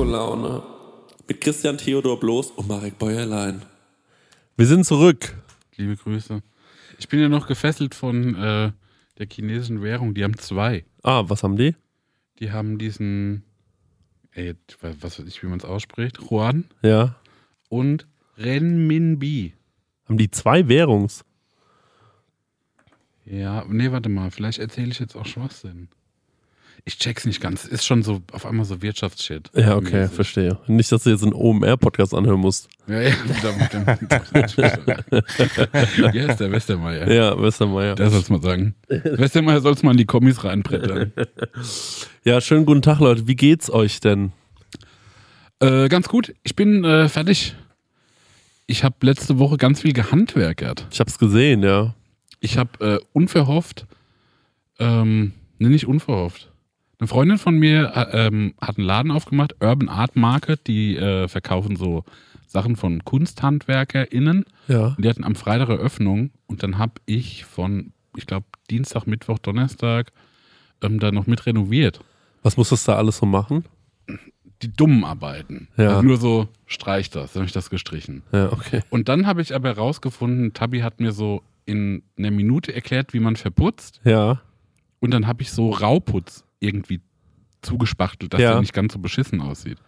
Disco-Laune. Mit Christian Theodor Bloß und Marek Bäuerlein. Wir sind zurück. Liebe Grüße. Ich bin ja noch gefesselt von äh, der chinesischen Währung. Die haben zwei. Ah, was haben die? Die haben diesen, ey, was weiß ich, wie man es ausspricht, Yuan Ja. und Renminbi. Haben die zwei Währungs? Ja, nee, warte mal, vielleicht erzähle ich jetzt auch Schwachsinn. Ich check's nicht ganz. Ist schon so auf einmal so Wirtschaftsshit. Ja, okay, Mäßig. verstehe. Nicht, dass du jetzt einen OMR-Podcast anhören musst. Ja, ja. Wie heißt der Westermeier? Ja, Westermeier. Der soll's mal sagen. Westermeier soll's mal in die Kommis reinbrettern. Ja, schönen guten Tag, Leute. Wie geht's euch denn? Äh, ganz gut. Ich bin äh, fertig. Ich habe letzte Woche ganz viel gehandwerkert. Ich hab's gesehen, ja. Ich habe äh, unverhofft, ähm, ne, nicht unverhofft. Eine Freundin von mir äh, ähm, hat einen Laden aufgemacht, Urban Art Market, die äh, verkaufen so Sachen von KunsthandwerkerInnen. Ja. Und die hatten am Freitag Eröffnung und dann habe ich von, ich glaube, Dienstag, Mittwoch, Donnerstag ähm, da noch mit renoviert. Was musstest du da alles so machen? Die dummen Arbeiten. Ja. Also nur so, streich das, dann habe ich das gestrichen. Ja, okay. Und dann habe ich aber herausgefunden, Tabi hat mir so in einer Minute erklärt, wie man verputzt. Ja. Und dann habe ich so Rauputz irgendwie zugespachtelt, dass Ja. der nicht ganz so beschissen aussieht.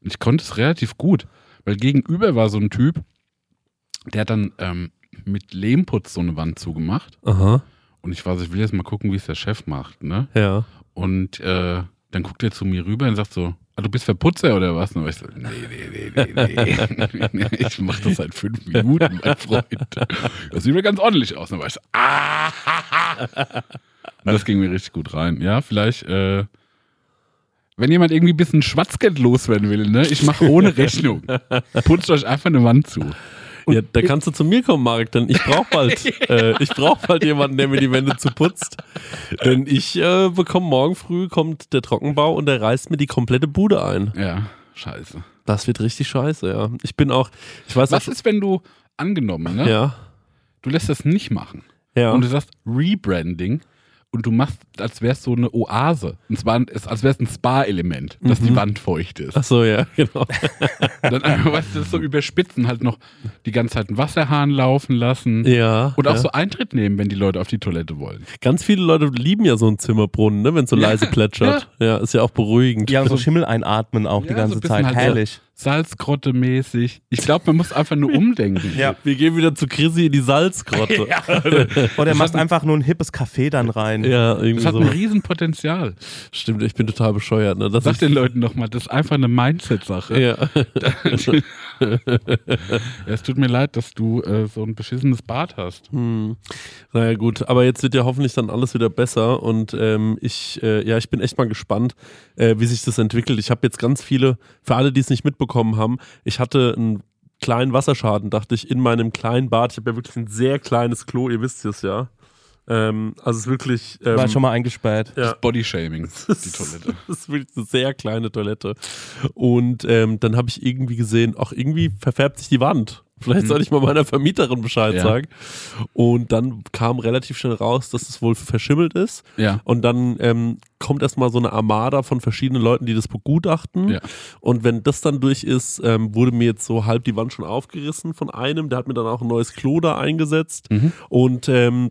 Und ich konnte es relativ gut, weil gegenüber war so ein Typ, der hat dann ähm, mit Lehmputz so eine Wand zugemacht. Aha. Und ich war so, ich will jetzt mal gucken, wie es der Chef macht, ne? Ja. Und äh, dann guckt er zu mir rüber und sagt so, ah, du bist Verputzer oder was? Und ich so, nee, nee, nee, nee, nee. ich mach das seit fünf Minuten, mein Freund. Das sieht mir ganz ordentlich aus. Und dann war ich so, ah, das ging mir richtig gut rein. Ja, vielleicht, äh, wenn jemand irgendwie ein bisschen Schwarzgeld loswerden will, ne, ich mache ohne Rechnung. Putzt euch einfach eine Wand zu. ja, da kannst du zu mir kommen, Marek, denn ich brauch bald, äh, ich bald jemanden, der mir die Wände zuputzt. Denn ich äh, bekomme morgen früh kommt der Trockenbau und der reißt mir die komplette Bude ein. Ja, scheiße. Das wird richtig scheiße, ja. Ich bin auch, ich weiß Was auch, ist, wenn du angenommen, ne? ja, Du lässt das nicht machen. ja. und du sagst Rebranding und du machst, als wäre es so eine Oase. Und zwar, als wäre es ein Spa-Element, dass die Wand feucht ist. Ach so, ja, genau. Dann einfach, weißt du, das so überspitzen, halt noch die ganze Zeit einen Wasserhahn laufen lassen. Ja. Und auch ja. so Eintritt nehmen, wenn die Leute auf die Toilette wollen. Ganz viele Leute lieben ja so einen Zimmerbrunnen, ne, wenn es so leise plätschert. Ja. ist ja auch beruhigend. Ja, so Schimmel einatmen auch die Ja, ganze so Zeit. halt so Herrlich. Salzgrotte-mäßig. Ich glaube, man muss einfach nur umdenken. Ja. Wir gehen wieder zu Chrissy in die Salzgrotte. ja, Oder machst einfach nur ein hippes Café dann rein. irgendwie Das hat so. ein Riesenpotenzial. Stimmt, ich bin total bescheuert. Ne? Das Sag den Leuten nochmal, das ist einfach eine Mindset-Sache. ja. Ja, es tut mir leid, dass du äh, so ein beschissenes Bad hast. Hm. Naja, gut, aber jetzt wird ja hoffentlich dann alles wieder besser und ähm, ich, äh, ja, ich bin echt mal gespannt, äh, wie sich das entwickelt. Ich habe jetzt ganz viele, für alle, die es nicht mitbekommen haben, ich hatte einen kleinen Wasserschaden, dachte ich, in meinem kleinen Bad. Ich habe ja wirklich ein sehr kleines Klo, ihr wisst es ja. Ähm, also es ist wirklich. Ähm, War schon mal eingesperrt. ja. Bodyshaming, die Toilette. Das ist wirklich eine sehr kleine Toilette. Und ähm, dann habe ich irgendwie gesehen, auch irgendwie verfärbt sich die Wand. Vielleicht soll ich mal meiner Vermieterin Bescheid Ja. sagen. Und dann kam relativ schnell raus, dass es wohl verschimmelt ist. Ja. Und dann ähm, kommt erstmal so eine Armada von verschiedenen Leuten, die das begutachten. Ja. Und wenn das dann durch ist, ähm, wurde mir jetzt so halb die Wand schon aufgerissen von einem. Der hat mir dann auch ein neues Klo da eingesetzt. Und ähm,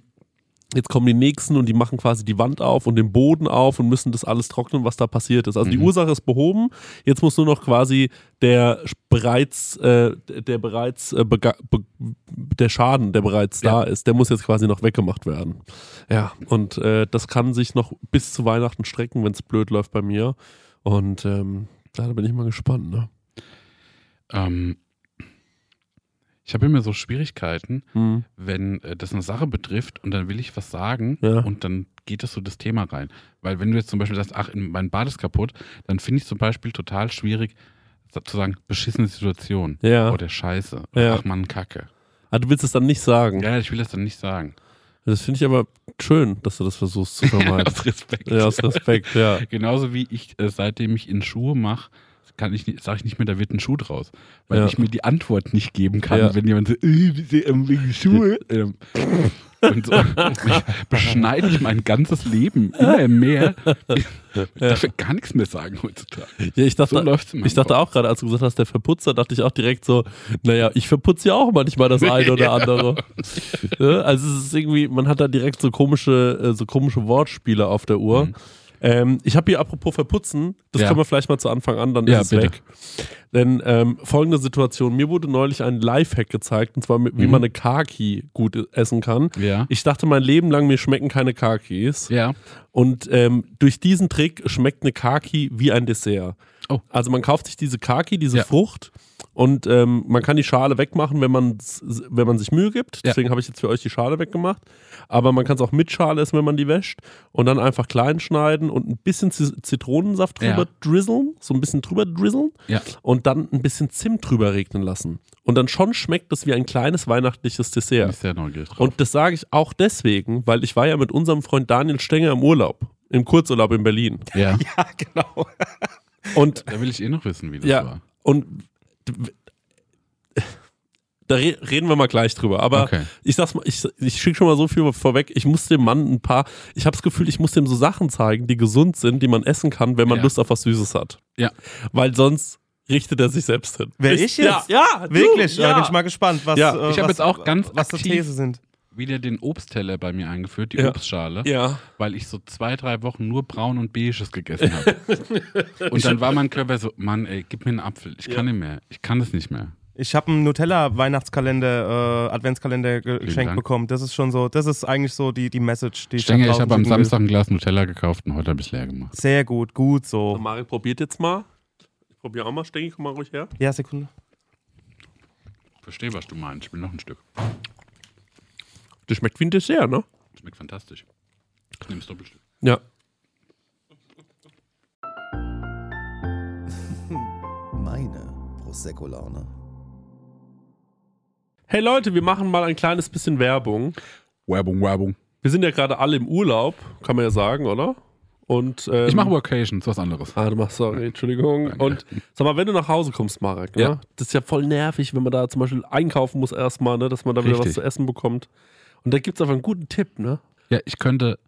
Jetzt kommen die nächsten und die machen quasi die Wand auf und den Boden auf und müssen das alles trocknen, was da passiert ist. Also die Ursache ist behoben. Jetzt muss nur noch quasi der bereits, äh, der bereits, äh, be der Schaden, der bereits da ist, der muss jetzt quasi noch weggemacht werden. Ja, und äh, das kann sich noch bis zu Weihnachten strecken, wenn es blöd läuft bei mir. Und ähm, da bin ich mal gespannt. Ne? Ähm, ich habe immer so Schwierigkeiten, Hm. wenn äh, das eine Sache betrifft und dann will ich was sagen Ja. und dann geht das so das Thema rein. Weil wenn du jetzt zum Beispiel sagst, ach, in- mein Bad ist kaputt, dann finde ich zum Beispiel total schwierig zu sagen, beschissene Situation Ja. oder Scheiße oder Ja. ach man, Kacke. Ah, du willst es dann nicht sagen. Ja, ich will das dann nicht sagen. Das finde ich aber schön, dass du das versuchst zu vermeiden. Aus Respekt. ja, aus Respekt, ja. Genauso wie ich, äh, seitdem ich in Schuhe mache, kann ich nicht, sage ich nicht mehr, da wird ein Schuh draus. Weil Ja. ich mir die Antwort nicht geben kann, Ja. wenn jemand so, äh, ähm, wegen Schuhe. Ähm, Und so ich beschneide ich mein ganzes Leben immer mehr. Ich darf ja gar nichts mehr sagen heutzutage. Ja, ich dachte, So ich dachte auch gerade, als du gesagt hast, der Verputzer, dachte ich auch direkt so, naja, ich verputze ja auch manchmal das eine oder andere. Ja, also es ist irgendwie, man hat da direkt so komische, äh, so komische Wortspiele auf der Uhr. Ähm, ich habe hier apropos verputzen, das. Ja. können wir vielleicht mal zu Anfang an, dann Ja, ist es bitte. weg. Denn ähm, folgende Situation, mir wurde neulich ein Lifehack gezeigt, und zwar wie Mhm. man eine Kaki gut essen kann. Ja. Ich dachte mein Leben lang, mir schmecken keine Kakis. Ja. Und ähm, durch diesen Trick schmeckt eine Kaki wie ein Dessert. Oh. Also man kauft sich diese Kaki, diese Ja. Frucht und ähm, man kann die Schale wegmachen, wenn man, wenn man sich Mühe gibt. Ja. Deswegen habe ich jetzt für euch die Schale weggemacht. Aber man kann es auch mit Schale essen, wenn man die wäscht. Und dann einfach klein schneiden und ein bisschen Zi- Zitronensaft drüber Ja. drizzeln. So ein bisschen drüber drizzeln. Ja. Und dann ein bisschen Zimt drüber regnen lassen. Und dann schon schmeckt es wie ein kleines weihnachtliches Dessert. ich sehr neugierig drauf. Und das sage ich auch deswegen, weil ich war ja mit unserem Freund Daniel Stenger im Urlaub, im Kurzurlaub in Berlin. ja. Ja, genau. Und Da will ich eh noch wissen, wie das ja, war. und da re reden wir mal gleich drüber. Aber Okay. ich sag's mal, ich, ich schicke schon mal so viel vorweg. Ich muss dem Mann ein paar, ich habe das Gefühl, ich muss dem so Sachen zeigen, die gesund sind, die man essen kann, wenn man Ja. Lust auf was Süßes hat. Ja. Weil sonst richtet er sich selbst hin. Wer ich jetzt? Ja, ja Wirklich? Ja. Da bin ich mal gespannt, was, Ja. äh, Ich hab was, jetzt auch ganz was die aktiv- These sind. Wieder den Obstteller bei mir eingeführt, die Ja. Obstschale. ja. weil ich so zwei, drei Wochen nur braun und beiges gegessen habe. und dann war mein Körper so, Mann, ey, gib mir einen Apfel. Ich kann nicht mehr. Ich kann es nicht mehr. Ich habe einen Nutella-Weihnachtskalender, äh, Adventskalender ge geschenkt Dank. bekommen. Das ist schon so, das ist eigentlich so die, die Message, die Ich denke, ich habe am. Samstag ein Glas Nutella gekauft und heute habe ich es leer gemacht. Sehr gut, gut so. Marek probiert jetzt mal. Ich probiere auch mal, Stengi, komm mal ruhig her. Ja, Sekunde. Verstehe, was du meinst. Ich will noch ein Stück. Das schmeckt wie ein Dessert, ne? Schmeckt fantastisch. Ich nehme es Doppelstück. Ja. Meine Prosecco-Laune. Hey Leute, wir machen mal ein kleines bisschen Werbung. Werbung, Werbung. Wir sind ja gerade alle im Urlaub, kann man ja sagen, oder? Und, ähm, Ich mache Workations, was anderes. Ah, du machst, sorry, Entschuldigung. Danke. Und sag mal, wenn du nach Hause kommst, Marek, ne? Ja. das ist ja voll nervig, wenn man da zum Beispiel einkaufen muss erstmal, ne? dass man da wieder was Richtig. zu essen bekommt. Und da gibt es einfach einen guten Tipp, ne? Ja, ich könnte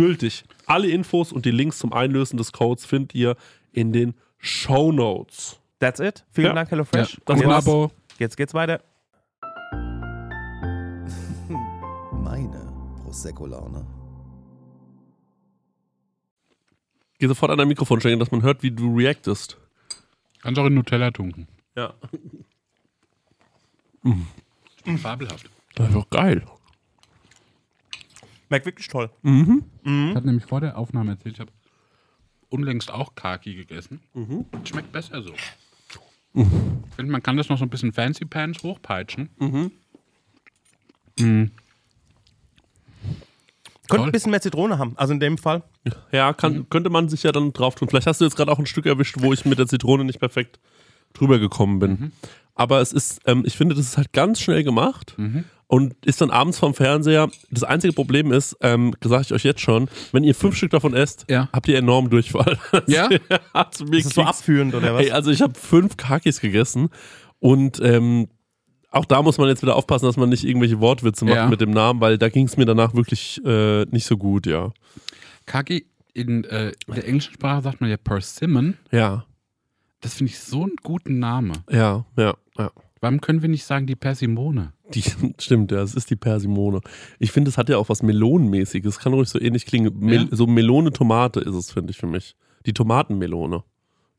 gültig. Alle Infos und die Links zum Einlösen des Codes findet ihr in den Show Notes. That's it. Vielen Ja. Dank, HelloFresh. Ja. Ein jetzt, Abo. jetzt geht's weiter. Meine Prosecco-Laune. Geh sofort an dein Mikrofon stellen, dass man hört, wie du reactest. Kannst auch in Nutella tunken. Ja. Fabelhaft. Einfach geil. Merkt wirklich toll. Ich hatte nämlich vor der Aufnahme erzählt, ich habe unlängst auch Kaki gegessen. Schmeckt besser so. Ich finde, man kann das noch so ein bisschen Fancy Pants hochpeitschen. Könnte Toll. ein bisschen mehr Zitrone haben. Also in dem Fall. Ja, kann, könnte man sich ja dann drauf tun. Vielleicht hast du jetzt gerade auch ein Stück erwischt, wo ich mit der Zitrone nicht perfekt drüber gekommen bin. Aber es ist, ähm, ich finde, das ist halt ganz schnell gemacht und ist dann abends vom Fernseher. Das einzige Problem ist, ähm, sage ich euch jetzt schon, wenn ihr fünf Stück davon esst, Ja. habt ihr enorm Durchfall. Ja? also, mir Ist es so abführend oder was? Ey, also ich habe fünf Kakis gegessen und ähm, auch da muss man jetzt wieder aufpassen, dass man nicht irgendwelche Wortwitze macht Ja. mit dem Namen, weil da ging es mir danach wirklich äh, nicht so gut, ja. Kaki in äh, der englischen Sprache sagt man ja Persimmon. Ja, Das finde ich so einen guten Namen. ja, ja, ja. Warum können wir nicht sagen die Persimone? Die, stimmt, ja, es ist die Persimone. Ich finde, es hat ja auch was Melonenmäßiges. Kann ruhig so ähnlich klingen. Mel Ja. So Melone-Tomate ist es, finde ich, für mich. Die Tomatenmelone.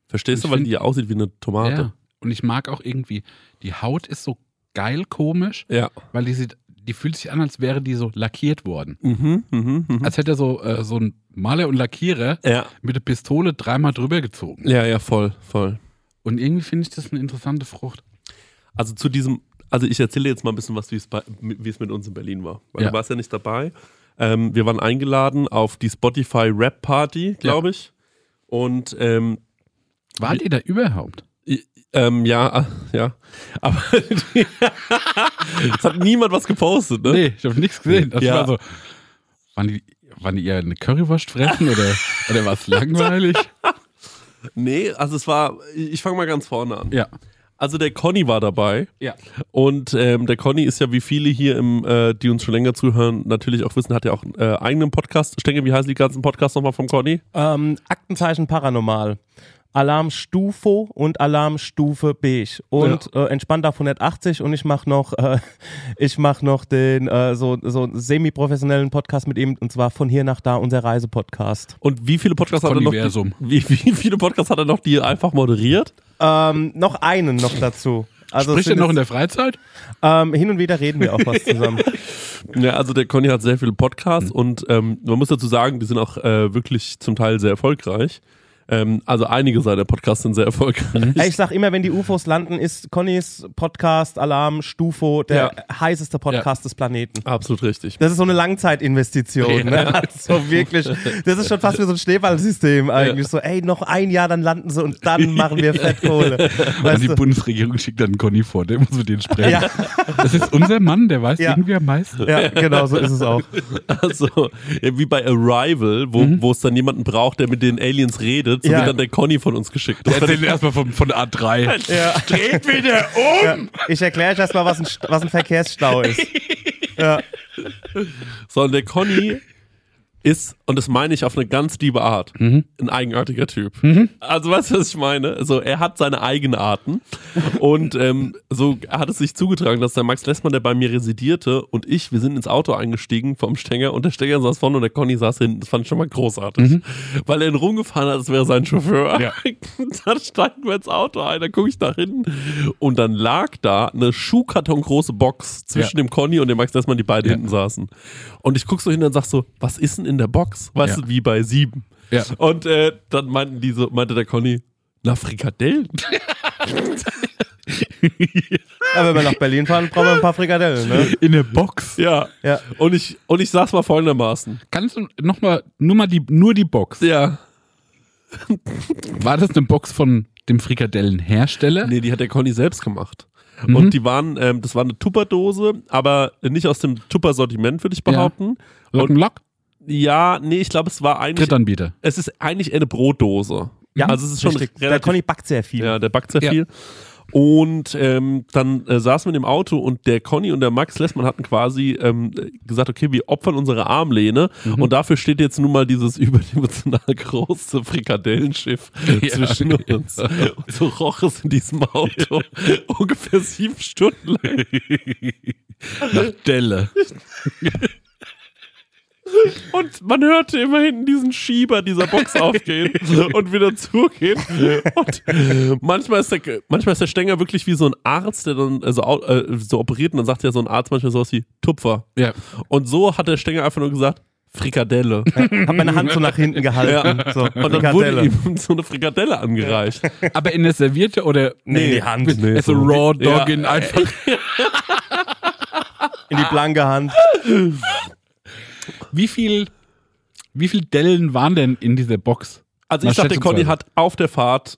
Verstehst du, weil die ja aussieht wie eine Tomate. Ja. Und ich mag auch irgendwie, die Haut ist so geil komisch, Ja. weil die sieht, die fühlt sich an, als wäre die so lackiert worden. Mhm, mhm, mhm. Als hätte er so, äh, so ein Maler und Lackierer Ja. mit der Pistole dreimal drüber gezogen. ja, ja, voll, voll. Und irgendwie finde ich das eine interessante Frucht. Also zu diesem, also ich erzähle jetzt mal ein bisschen was, wie es, bei, wie es mit uns in Berlin war. Weil Ja. du warst ja nicht dabei. Ähm, wir waren eingeladen auf die Spotify Rap Party, glaube ich. Und ähm, Wart ihr da überhaupt? Ähm, ja, äh, ja. Aber es hat niemand was gepostet, ne? Nee, ich habe nichts gesehen. Das Ja. war so. Waren die, waren die eher eine Currywurst fressen oder, oder war es langweilig? Nee, also es war, ich fange mal ganz vorne an. Ja. Also der Conny war dabei. Ja. Und ähm, der Conny ist ja, wie viele hier, im, äh, die uns schon länger zuhören, natürlich auch wissen, hat ja auch einen äh, eigenen Podcast. Stenge, wie heißen die ganzen Podcasts nochmal vom Conny? Ähm, Aktenzeichen Paranormal. Alarmstufo und Alarmstufe Beige und äh, entspannt auf 180 und ich mache noch äh, ich mache noch den äh, so so semi-professionellen Podcast mit ihm und zwar von hier nach da unser Reisepodcast. Und wie viele Podcasts hat er noch? Conniversum. Wie, wie viele Podcasts hat er noch, die er einfach moderiert? Ähm, noch einen noch dazu. Also Spricht er noch in der Freizeit? ähm, hin und wieder reden wir auch was zusammen. Ja, also der Conny hat sehr viele Podcasts und ähm, man muss dazu sagen, die sind auch äh, wirklich zum Teil sehr erfolgreich. Ähm, also einige seiner Podcasts sind sehr erfolgreich. Ich sag immer, wenn die UFOs landen, ist Connys Podcast Alarm Stufo der heißeste Podcast des Planeten. Absolut richtig. Das ist so eine Langzeitinvestition. Ne? Also wirklich, das ist schon fast wie so ein Schneeballsystem eigentlich. So, ey, noch ein Jahr, dann landen sie und dann machen wir Fettkohle. Und die du? Bundesregierung schickt dann Conny vor, der muss mit denen sprechen. Ja, Das ist unser Mann, der weiß Ja. irgendwie am meisten. ja, genau, so ist es auch. Also, ja, wie bei Arrival, wo, wo es dann jemanden braucht, der mit den Aliens redet, so Ja. wird dann der Conny von uns geschickt. Das Erzähl erstmal von, von A3. Ja. Dreht wieder um! Ja. Ich erkläre euch erstmal, was ein, was ein Verkehrsstau ist. Ja. So, und der Conny ist, und das meine ich auf eine ganz liebe Art, Mhm. ein eigenartiger Typ. Also weißt du, was ich meine? Also er hat seine Eigenarten und ähm, so hat es sich zugetragen, dass der Max Lessmann, der bei mir residierte und ich, wir sind ins Auto eingestiegen vom Stenger und der Stenger saß vorne und der Conny saß hinten. Das fand ich schon mal großartig. Weil er ihn rumgefahren hat, als wäre sein Chauffeur. Ja. dann steigen wir ins Auto ein, dann gucke ich nach hinten und dann lag da eine Schuhkartongroße Box zwischen Ja. dem Conny und dem Max Lessmann, die beide Ja. hinten saßen. Und ich guck so hin und sag so, was ist denn in der Box? Weißt Ja. du, wie bei sieben. Ja. Und äh, dann meinten die so, meinte der Conny, na Frikadellen. Ja, wenn wir nach Berlin fahren, brauchen wir ein paar Frikadellen, ne? In der Box. ja. Ja. Und ich, und ich sag's mal folgendermaßen. Kannst du nochmal, nur mal die, nur die Box. Ja. War das eine Box von dem Frikadellenhersteller? Nee, die hat der Conny selbst gemacht. Mhm. Und die waren, ähm, das war eine Tupperdose, aber nicht aus dem Tupper-Sortiment, würde ich behaupten. Lock Ja, nee, ich glaube, es war eigentlich, Drittanbieter. es ist eigentlich eine Brotdose. Ja, also es ist schon richtig. Der relativ Conny backt sehr viel. Ja, der backt sehr Ja. viel. Und ähm, dann äh, saßen wir in dem Auto und der Conny und der Max Lessmann hatten quasi ähm, gesagt, okay, wir opfern unsere Armlehne Mhm. und dafür steht jetzt nun mal dieses überdimensional große Frikadellenschiff Ja. zwischen uns. Und so roch es in diesem Auto ungefähr sieben Stunden lang. Nach Delle. Und man hörte immer hinten diesen Schieber dieser Box aufgehen und wieder zugehen. Und manchmal ist, der, manchmal ist der Stänger wirklich wie so ein Arzt, der dann so, au- äh, so operiert und dann sagt ja so ein Arzt manchmal sowas wie Tupfer. Ja. Und so hat der Stänger einfach nur gesagt, Frikadelle. Hab meine Hand so nach hinten gehalten. So, Und dann wurde Frikadelle. ihm so eine Frikadelle angereicht. Aber in der Serviette oder Nee, in die Hand. Nee, also so. Raw Ja. Dogging einfach. In die blanke Hand. Wie viel, wie viel Dellen waren denn in dieser Box? Also ich dachte. Conny hat auf der Fahrt.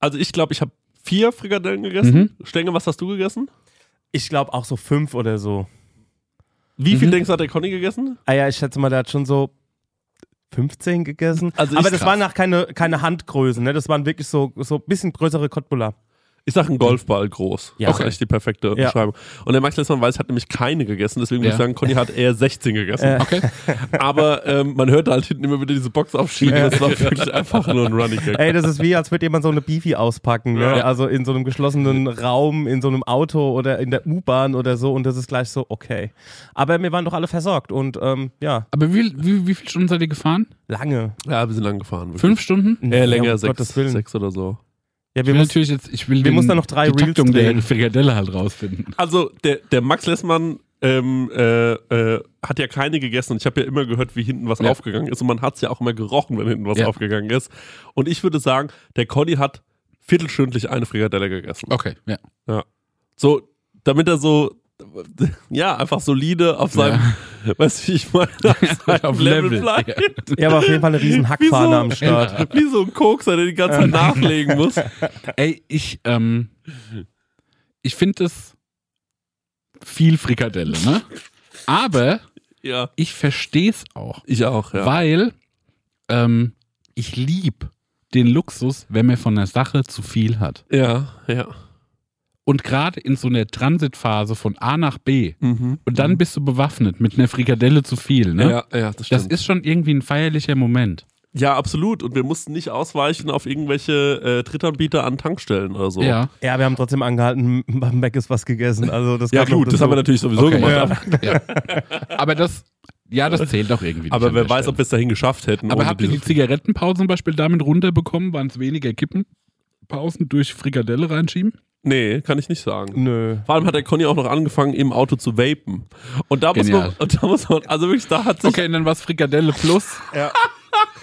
Also ich glaube, ich habe vier Frikadellen gegessen. Stenge, was hast du gegessen? Ich glaube auch so fünf oder so. Wie Mhm. viel denkst du, hat der Conny gegessen? Ah ja, ich schätze mal, der hat schon so 15 gegessen. Also Aber das krass. waren nach keine, keine Handgrößen, ne? Das waren wirklich so so ein bisschen größere Cottbullar. Ich sage ein Golfball groß. Ja. Das ist eigentlich die perfekte Ja. Beschreibung. Und der Max Lessmann weiß, hat nämlich keine gegessen, deswegen würde Ja. ich sagen, Conny hat eher 16 gegessen. Äh. Okay. Aber ähm, man hörte halt hinten immer wieder diese Box aufschieben. Das war wirklich einfach nur ein Running Gag. Ey, das ist wie, als würde jemand so eine Beefy auspacken, ne? Also in so einem geschlossenen Raum, in so einem Auto oder in der U-Bahn oder so und das ist gleich so, okay. Aber wir waren doch alle versorgt und ähm, ja, Aber wie, wie, wie viele Stunden seid ihr gefahren? lange. Ja, wir sind lang gefahren. wirklich. Fünf Stunden? Eher Ja, länger, um sechs, Gottes Willen. sechs oder so. Ja, Ich wir will mussten, natürlich jetzt, ich will wir den, mussten dann noch drei die Reels Taktung der drehen. Frikadelle halt rausfinden. Also der, der Max Lessmann ähm, äh, äh, hat ja keine gegessen und ich habe ja immer gehört, wie hinten was Ja. aufgegangen ist und man hat es ja auch immer gerochen, wenn hinten was Ja. aufgegangen ist. Und ich würde sagen, der Conny hat viertelstündlich eine Frikadelle gegessen. Okay, ja. So, damit er so, ja, einfach solide auf seinem, weißt du, wie ich meine, auf Auf Level, Level, bleibt. ja, aber auf jeden Fall eine riesen Hackfahne so- am Start. Wie so ein Kokser, der die ganze Zeit nachlegen muss. Ey, ich, ähm, ich finde das viel Frikadelle, ne? Aber Ja, ich verstehe es auch, ich auch, ja. weil ähm, ich lieb den Luxus, wenn man von der Sache zu viel hat. Ja, ja. Und gerade in so einer Transitphase von A nach B Mhm. und dann bist du bewaffnet mit einer Frikadelle zu viel, ne? Ja, ja, das Das stimmt. ist schon irgendwie ein feierlicher Moment. ja, absolut. Und wir mussten nicht ausweichen auf irgendwelche äh, Drittanbieter an Tankstellen oder so. Ja. Ja, wir haben trotzdem angehalten, beim Mac ist was gegessen. Also das Ja, gut, das haben wir natürlich sowieso Okay. gemacht. Ja. Aber das, ja, das zählt auch irgendwie. Aber nicht wer weiß, Stelle. ob wir es dahin geschafft hätten. Aber habt ihr die Zigarettenpause zum Beispiel damit runterbekommen? Waren es weniger Kippenpausen durch Frikadelle reinschieben? Nee, kann ich nicht sagen. Nö. Vor allem hat der Conny auch noch angefangen, im Auto zu vapen. Und da muss man, und da muss man, also wirklich, da hat sich, Okay, und dann war es Frikadelle plus.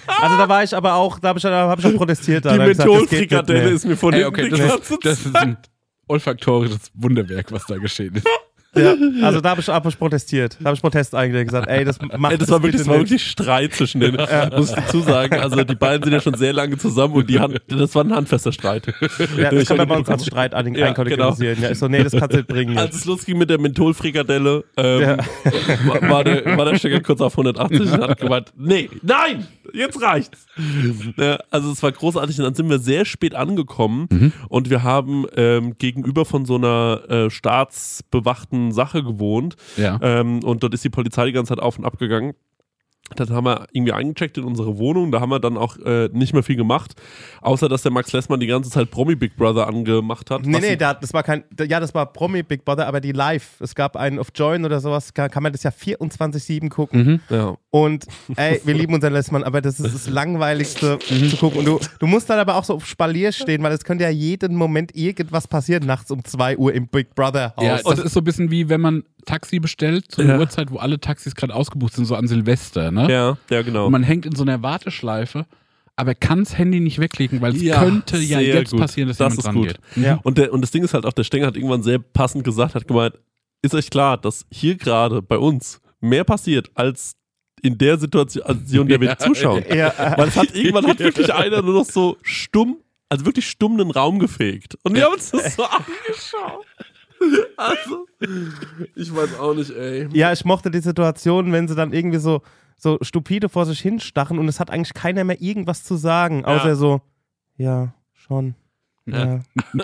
Also da war ich aber auch, da habe ich, da hab ich auch protestiert. Da die nicht Mentholfrikadelle ist mir von Ey, hinten okay, die das ist, das ist ein olfaktorisches Wunderwerk, was da geschehen ist. Ja, also da habe ich, hab ich protestiert. Da habe ich Protest eingelegt gesagt, ey, das macht Ey, das war wirklich, das war wirklich Streit zwischen denen, muss ich dazu sagen. Also die beiden sind ja schon sehr lange zusammen und die Hand, das war ein handfester Streit. Ja, das Ich kann man bei uns als. Streit ein- Ja, einkategorisieren. Ja, ich so, nee, das kannst du nicht bringen. Als es losging mit der Mentholfrikadelle, ähm, war, war, der, war der Stecker kurz auf 180 und hat gemeint, nee, nein, jetzt reicht's. Ja, also es war großartig und dann sind wir sehr spät angekommen und wir haben ähm, gegenüber von so einer äh, staatsbewachten Sache gewohnt. Ja. Ähm, und dort ist die Polizei die ganze Zeit auf und ab gegangen. Dann haben wir irgendwie eingecheckt in unsere Wohnung. Da haben wir dann auch äh, nicht mehr viel gemacht. Außer, dass der Max Lessmann die ganze Zeit Promi Big Brother angemacht hat. Nee, nee, da, das war kein, ja, das war Promi Big Brother, aber die live. Es gab einen auf Join oder sowas, kann, kann man das ja 24-7 gucken. ja. Und ey, wir lieben unseren Lessmann, aber das ist das Langweiligste zu gucken. Und du, du musst dann aber auch so auf Spalier stehen, weil es könnte ja jeden Moment irgendwas passieren, nachts um 2 Uhr im Big Brother Haus. Ja, das ist so ein bisschen wie wenn man Taxi bestellt zu einer Ja. Uhrzeit, wo alle Taxis gerade ausgebucht sind, so an Silvester, ne? ja, ja, genau. Und man hängt in so einer Warteschleife, aber kann das Handy nicht weglegen, weil es Ja, könnte ja jetzt gut. passieren, dass Das jemand ist dran gut. geht. Ja. Und, der, und das Ding ist halt auch, der Stenger hat irgendwann sehr passend gesagt, hat gemeint, ist euch klar, dass hier gerade bei uns mehr passiert als in der Situation, der wir zuschauen. ja, äh, Weil es hat irgendwann hat wirklich einer nur noch so stumm, also wirklich stumm den Raum gefegt. Und wir haben uns das so angeschaut. Also, ich weiß auch nicht, ey. ja, ich mochte die Situation, wenn sie dann irgendwie so, so stupide vor sich hinstachen und es hat eigentlich keiner mehr irgendwas zu sagen, außer Ja. so, ja, schon. Ja.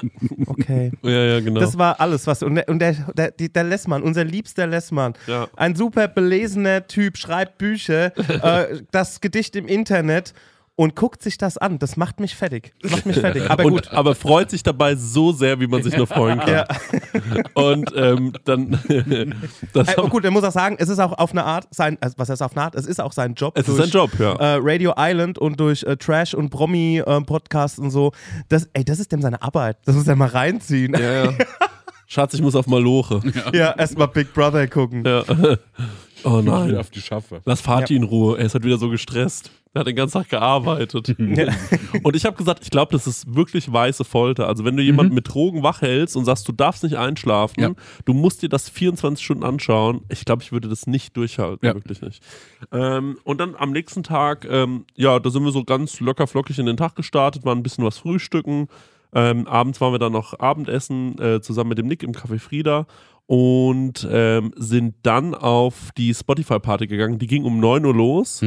Okay. Ja, ja, genau. Das war alles, was. Und der, und der, der, der Lessmann, unser liebster Lessmann, Ja. ein super belesener Typ, schreibt Bücher, äh, das Gedicht im Internet und guckt sich das an. Das macht mich fertig. Das macht mich fertig. Aber und, gut. aber freut sich dabei so sehr, wie man sich nur freuen kann. Ja. Und ähm, dann, das Äh, gut, er muss auch sagen, es ist auch auf eine Art sein, also was heißt auf eine Art, es ist auch sein Job. es ist durch, sein Job, ja. Äh, Radio Island und durch äh, Trash und Promi-Podcasts und so. Das, ey, das ist dem seine Arbeit. Das muss er mal reinziehen. Ja, ja, ja. Schatz, ich muss auf Maloche. erstmal Big Brother gucken. Ja. Oh Ich will nein. auf die Schaffe. Lass Fatih in Ruhe. Er ist halt wieder so gestresst. Er hat den ganzen Tag gearbeitet. Und ich habe gesagt, ich glaube, das ist wirklich weiße Folter. Also wenn du jemanden mit Drogen wach hältst und sagst, du darfst nicht einschlafen, Ja. du musst dir das 24 Stunden anschauen. Ich glaube, ich würde das nicht durchhalten. Ja. Wirklich nicht. Ähm, und dann am nächsten Tag, ähm, ja, da sind wir so ganz locker flockig in den Tag gestartet, waren ein bisschen was frühstücken. Ähm, abends waren wir dann noch Abendessen äh, zusammen mit dem Nick im Café Frieda und ähm, sind dann auf die Spotify-Party gegangen. Die ging um 9 Uhr los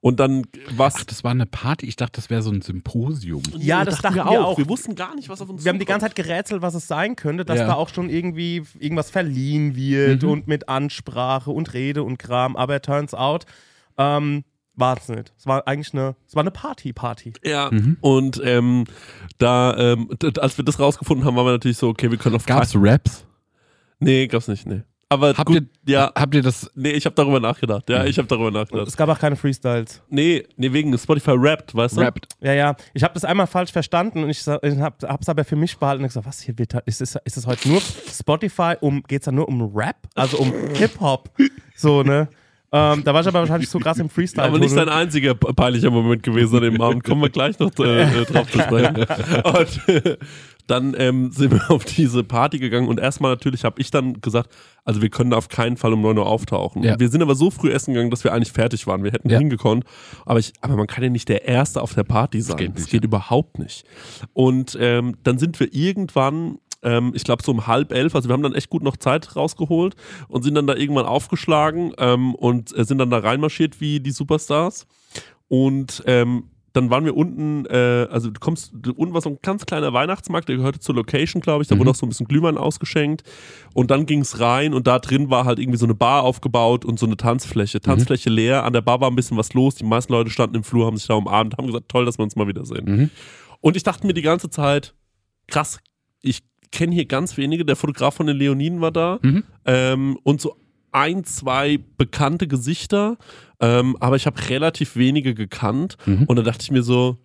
und dann was. Ach, das war eine Party. Ich dachte, das wäre so ein Symposium. Ja, das dachten wir auch. Wir wussten gar nicht, was auf uns Wir haben die ganze Zeit gerätselt, was es sein könnte, dass Ja. da auch schon irgendwie irgendwas verliehen wird und mit Ansprache und Rede und Kram. Aber turns out, ähm, war es nicht. Es war eigentlich eine, es war eine Party-Party. Ja, und ähm, da, ähm, als wir das rausgefunden haben, waren wir natürlich so, okay, wir können auf Gab's Raps? Nee, gab's nicht, nee. Aber Habt gut, ihr, ja, habt ihr das? nee, ich habe darüber nachgedacht. Ja, ich habe darüber nachgedacht. Es gab auch keine Freestyles. Nee, nee, wegen Spotify rappt, weißt du? Rappt. Ja, ja. Ich habe das einmal falsch verstanden und ich, ich habe es aber für mich behalten und gesagt, was hier wird, ist es, ist es heute nur Spotify, um, geht es da nur um Rap? Also um Hip-Hop? So, ne? Ähm, da war ich aber wahrscheinlich so krass im Freestyle. Aber nicht sein einziger pe- peinlicher Moment gewesen an dem Abend. Kommen wir gleich noch äh, äh, drauf zu sprechen. Und äh, dann ähm, sind wir auf diese Party gegangen und erstmal natürlich habe ich dann gesagt, also wir können da auf keinen Fall um 9 Uhr auftauchen. Ja. Wir sind aber so früh essen gegangen, dass wir eigentlich fertig waren. Wir hätten Ja. hingekonnt. Aber, ich, aber man kann ja nicht der Erste auf der Party sein. geht Das nicht, geht überhaupt nicht. Und ähm, dann sind wir irgendwann ähm, ich glaube so um halb elf, also wir haben dann echt gut noch Zeit rausgeholt und sind dann da irgendwann aufgeschlagen ähm, und äh, sind dann da reinmarschiert wie die Superstars. Und ähm, dann waren wir unten, äh, also du kommst, unten war so ein ganz kleiner Weihnachtsmarkt, der gehörte zur Location, glaube ich. Da wurde auch so ein bisschen Glühwein ausgeschenkt. Und dann ging es rein und da drin war halt irgendwie so eine Bar aufgebaut und so eine Tanzfläche. Tanzfläche leer, an der Bar war ein bisschen was los. Die meisten Leute standen im Flur, haben sich da umarmt, haben gesagt, toll, dass wir uns mal wiedersehen. Mhm. Und ich dachte mir die ganze Zeit, krass, ich kenne hier ganz wenige. Der Fotograf von den Leoniden war da Mhm. ähm, und so ein, zwei bekannte Gesichter, ähm, aber ich habe relativ wenige gekannt. Mhm. Und da dachte ich mir so,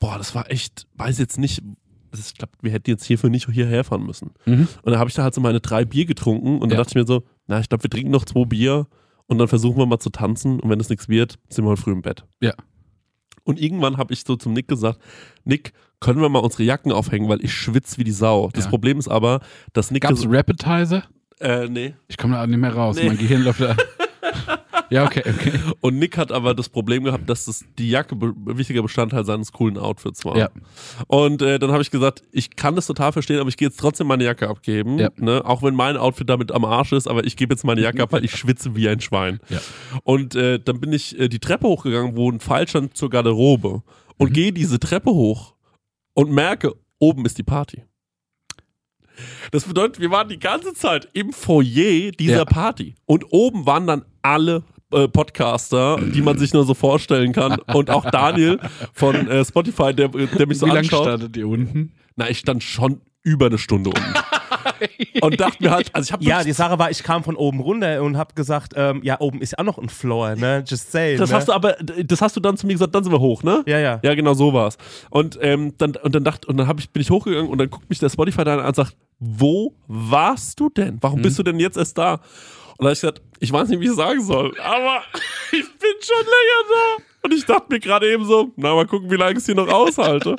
boah, das war echt, weiß jetzt nicht, das ich glaube, wir hätten jetzt hierfür nicht hierher fahren müssen. Mhm. Und dann habe ich da halt so meine drei Bier getrunken und Ja. dann dachte ich mir so, na, ich glaube, wir trinken noch zwei Bier und dann versuchen wir mal zu tanzen und wenn das nichts wird, sind wir heute früh im Bett. Ja. Und irgendwann habe ich so zum Nick gesagt, Nick, können wir mal unsere Jacken aufhängen, weil ich schwitze wie die Sau. Das Ja. Problem ist aber, dass Nick Gab's das, Rappetizer? Äh, nee. Ich komme da nicht mehr raus. Nee. Mein Gehirn läuft da. ja, okay, okay. Und Nick hat aber das Problem gehabt, dass das die Jacke be wichtiger Bestandteil seines coolen Outfits war. Ja. Und äh, dann habe ich gesagt, ich kann das total verstehen, aber ich gehe jetzt trotzdem meine Jacke abgeben. Ja. Ne? Auch wenn mein Outfit damit am Arsch ist, aber ich gebe jetzt meine Jacke ab, weil ich schwitze wie ein Schwein. Ja. Und äh, dann bin ich äh, die Treppe hochgegangen, wo ein Pfeil stand zur Garderobe. Und Mhm. gehe diese Treppe hoch und merke, oben ist die Party. Das bedeutet, wir waren die ganze Zeit im Foyer dieser Ja. Party. Und oben waren dann alle äh, Podcaster, die man sich nur so vorstellen kann. Und auch Daniel von äh, Spotify, der, der mich so Wie lange anschaut. startet ihr unten? Na, ich stand schon über eine Stunde unten. Und dachte mir halt, also ich habe Ja, die Sache war, ich kam von oben runter und hab gesagt, ähm, ja, oben ist auch noch ein Floor, ne? Just say. Das ne? hast du aber, das hast du dann zu mir gesagt, dann sind wir hoch, ne? Ja, ja. Ja, genau so war's. Und ähm, dann und dann dachte und dann hab ich bin ich hochgegangen und dann guckt mich der Spotify dann an und sagt, wo warst du denn? Warum bist du denn jetzt erst da? Und dann hab ich gesagt, ich weiß nicht, wie ich sagen soll, aber ich bin schon länger da. Und ich dachte mir gerade eben so, na mal gucken, wie lange ich es hier noch aushalte.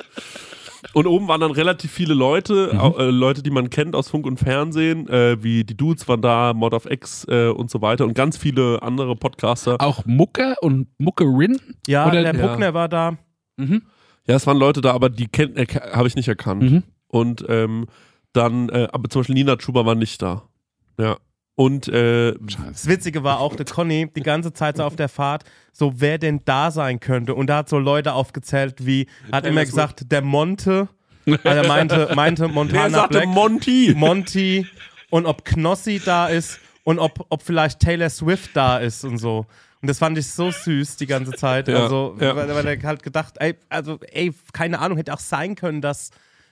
Und oben waren dann relativ viele Leute, au- äh, Leute, die man kennt aus Funk und Fernsehen, äh, wie die Dudes waren da, Mod of X äh, und so weiter und ganz viele andere Podcaster. Auch Mucke und Muckerin? Ja, Oder- der Ja. Bruckner war da. Mhm. Ja, es waren Leute da, aber die äh, habe ich nicht erkannt. Mhm. Und ähm, dann, äh, aber zum Beispiel Nina Schuber war nicht da. Ja. Und äh, Das Witzige war auch, der Conny die ganze Zeit so auf der Fahrt, so wer denn da sein könnte. Und da hat so Leute aufgezählt wie, hat immer gesagt, der Monte. Also er meinte, meinte der Montana sagte Black, Monty. Monty und ob Knossi da ist und ob, ob vielleicht Taylor Swift da ist und so. Und das fand ich so süß die ganze Zeit. Ja, also, ja. weil, weil er halt gedacht, ey, also, ey, keine Ahnung, hätte auch sein können, dass,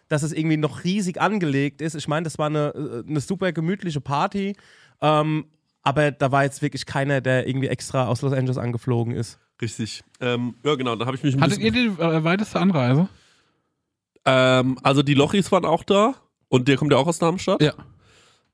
dass es irgendwie noch riesig angelegt ist. Ich meine, das war eine, äh, eine super gemütliche Party. Ähm, aber da war jetzt wirklich keiner, der irgendwie extra aus Los Angeles angeflogen ist. Richtig. Ähm, ja, genau, da habe ich mich ein Hattet ihr die äh, weiteste Anreise? Ähm, also die Lochis waren auch da. Und der kommt ja auch aus Darmstadt. Ja.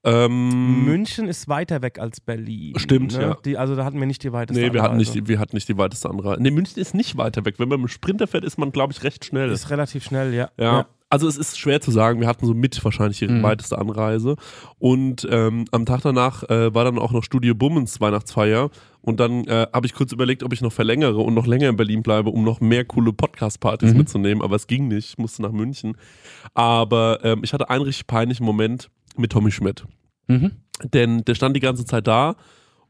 Ähm, München ist weiter weg als Berlin. Stimmt, ne? ja. Die, also da hatten wir nicht die weiteste Nee, wir hatten, Anreise. nicht, wir hatten nicht die weiteste Anreise. Nee, München ist nicht weiter weg. Wenn man mit dem Sprinter fährt, ist man, glaube ich, recht schnell. Ist relativ schnell, ja. Ja. Also es ist schwer zu sagen. Wir hatten so mit wahrscheinlich die Mhm. weiteste Anreise. Und ähm, am Tag danach äh, war dann auch noch Studio Bummens Weihnachtsfeier. Und dann äh, habe ich kurz überlegt, ob ich noch verlängere und noch länger in Berlin bleibe, um noch mehr coole Podcast-Partys Mhm. mitzunehmen. Aber es ging nicht. Ich musste nach München. Aber ähm, ich hatte einen richtig peinlichen Moment mit Tommy Schmidt. Mhm. Denn der stand die ganze Zeit da.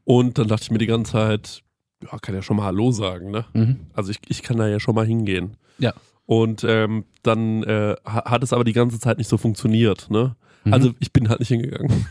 Und dann dachte ich mir die ganze Zeit, ja, kann ja schon mal Hallo sagen, ne? Mhm. Also ich, ich kann da ja schon mal hingehen. Ja. Und ähm, dann äh, ha- hat es aber die ganze Zeit nicht so funktioniert. Ne? Mhm. Also ich bin halt nicht hingegangen.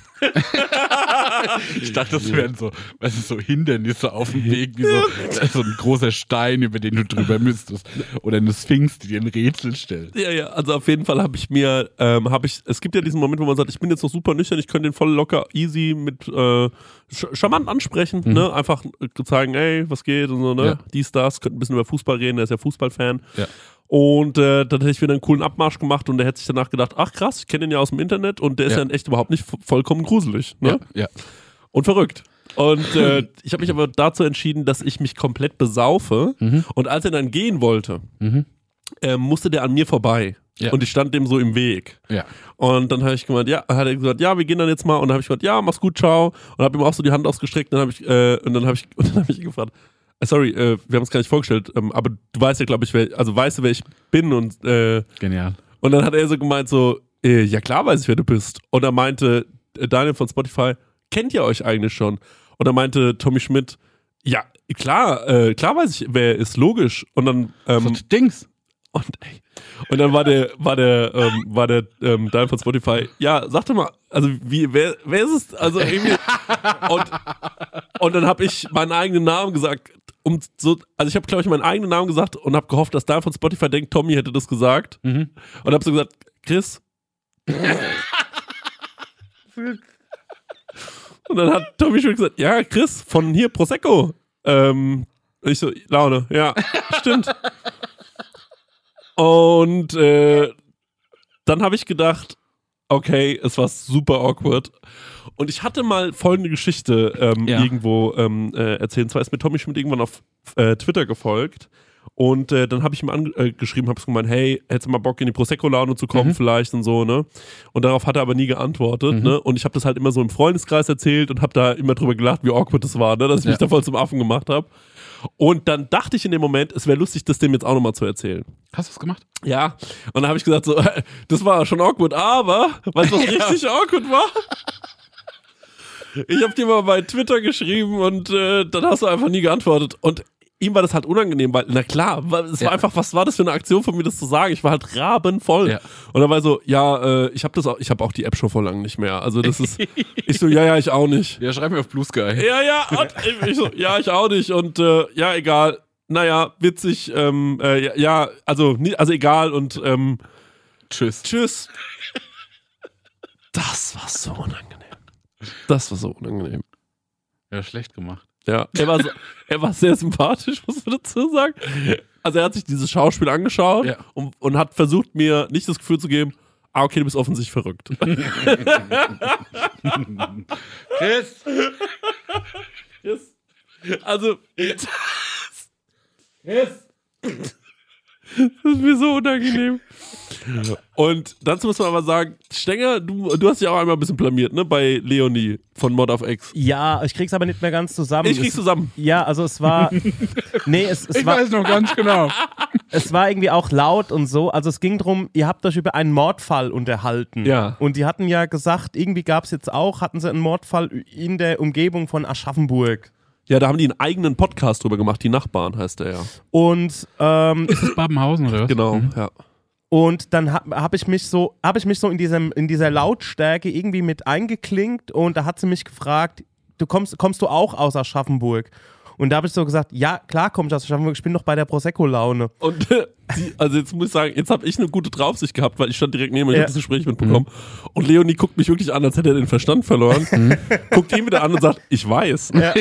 Ich dachte, das wären so, weißt du, so Hindernisse auf dem Weg, wie so, ist so ein großer Stein, über den du drüber müsstest. Oder eine Sphinx, die dir ein Rätsel stellt. Ja, ja, also auf jeden Fall habe ich mir, ähm, habe ich, es gibt ja diesen Moment, wo man sagt, ich bin jetzt noch super nüchtern, ich könnte den voll locker, easy mit äh, sch charmant ansprechen, ne? Einfach äh, zeigen, ey, was geht und so, ne? Ja. Dies, das, könnte ein bisschen über Fußball reden, der ist ja Fußballfan. Ja. Und äh, dann hätte ich wieder einen coolen Abmarsch gemacht und der hätte sich danach gedacht, ach krass, ich kenne den ja aus dem Internet und der ist Ja. ja echt überhaupt nicht vo- vollkommen gruselig, ne? Ja, ja. und verrückt. Und äh, ich habe mich aber dazu entschieden, dass ich mich komplett besaufe. Mhm. Und als er dann gehen wollte, Mhm. äh, musste der an mir vorbei. Ja. Und ich stand dem so im Weg. Ja. Und dann habe ich gemeint, ja, hat er gesagt, ja, wir gehen dann jetzt mal. Und dann habe ich gesagt, ja, mach's gut, ciao. Und habe ihm auch so die Hand ausgestreckt. Und dann habe ich, äh, und dann habe ich, und dann habe ich ihn gefragt, sorry, äh, wir haben es gar nicht vorgestellt, ähm, aber du weißt ja, glaube ich, wer, also weißt du, wer ich bin und äh, Genial. und dann hat er so gemeint so, äh, ja klar weiß ich, wer du bist. Und er meinte, äh, Daniel von Spotify, kennt ihr euch eigentlich schon? Und dann meinte Tommy Schmidt, ja, klar, äh, klar weiß ich, wer er ist, logisch. Und dann, ähm, Dings. und, ey, und dann war der, war der, ähm, war der ähm, Daniel von Spotify, ja, sag doch mal, also wie, wer, wer ist es? Also irgendwie, und, und dann habe ich meinen eigenen Namen gesagt, um so, also ich habe, glaube ich, meinen eigenen Namen gesagt und habe gehofft, dass Daniel von Spotify denkt, Tommy hätte das gesagt. Mhm. Und habe so gesagt, Chris. und dann hat Tommy schon gesagt, ja, Chris, von hier Prosecco. Ähm, ich so, Laune, ja, stimmt. Und äh, dann habe ich gedacht, okay, es war super awkward. Und ich hatte mal folgende Geschichte ähm, Ja. irgendwo ähm, äh, erzählt. Und zwar ist mir Tommy Schmidt irgendwann auf äh, Twitter gefolgt. Und äh, dann habe ich ihm angeschrieben, äh, habe gemeint, hey, hättest du mal Bock in die Prosecco-Laune zu kommen vielleicht und so, ne? Und darauf hat er aber nie geantwortet, ne? Und ich habe das halt immer so im Freundeskreis erzählt und habe da immer drüber gelacht, wie awkward das war, ne? Dass ich mich Ja. da voll zum Affen gemacht habe. Und dann dachte ich in dem Moment, es wäre lustig, das dem jetzt auch nochmal zu erzählen. Hast du es gemacht? Ja, und dann habe ich gesagt, so, das war schon awkward, aber, weißt du, was richtig awkward war? Ich habe dir mal bei Twitter geschrieben und äh, dann hast du einfach nie geantwortet. Und ihm war das halt unangenehm, weil, na klar, es war Ja. einfach, was war das für eine Aktion von mir, das zu sagen? Ich war halt rabenvoll. Ja. Und dann war so, ja, äh, ich habe das auch, ich habe auch die App schon vor lang nicht mehr. Also das ist, ich so, ja, ja, ich auch nicht. Ja, schreib mir auf Blue Sky. Ja, ja, und ich so, ja, ich auch nicht. Und äh, ja, egal. Naja, witzig, ähm, äh, ja, also, also egal und ähm, Tschüss. tschüss. Das war so unangenehm. Das war so unangenehm. Ja, schlecht gemacht. Ja, er war, so, er war sehr sympathisch, muss man dazu sagen. Also er hat sich dieses Schauspiel angeschaut Ja. und, und hat versucht, mir nicht das Gefühl zu geben, ah, okay, du bist offensichtlich verrückt. Chris! Yes. Also. Das, das ist mir so unangenehm. Und dazu muss man aber sagen, Stenger, du, du hast dich auch einmal ein bisschen blamiert, ne? Bei Leonie von Mod of X. Ja, ich krieg's aber nicht mehr ganz zusammen. Ich krieg's Es- zusammen. Ja, also es war. nee, es, es, Ich war, weiß noch ganz genau. es war irgendwie auch laut und so. Also es ging drum, ihr habt euch über einen Mordfall unterhalten. Ja. Und die hatten ja gesagt, irgendwie gab's jetzt auch, hatten sie einen Mordfall in der Umgebung von Aschaffenburg. Ja, da haben die einen eigenen Podcast drüber gemacht, die Nachbarn heißt der ja. Und ähm, Ist das Babenhausen oder was? Genau, ja. Und dann habe hab ich mich so, habe ich mich so in diesem, in dieser Lautstärke irgendwie mit eingeklinkt und da hat sie mich gefragt, du kommst, kommst du auch aus Aschaffenburg? Und da habe ich so gesagt, ja, klar komme ich aus Aschaffenburg, ich bin doch bei der Prosecco-Laune. Und äh, die, also jetzt muss ich sagen, jetzt habe ich eine gute Draufsicht gehabt, weil ich stand direkt neben mir, ich Ja. habe das Gespräch mitbekommen. Und Leonie guckt mich wirklich an, als hätte er den Verstand verloren. guckt ihn wieder an und sagt, ich weiß. Ja.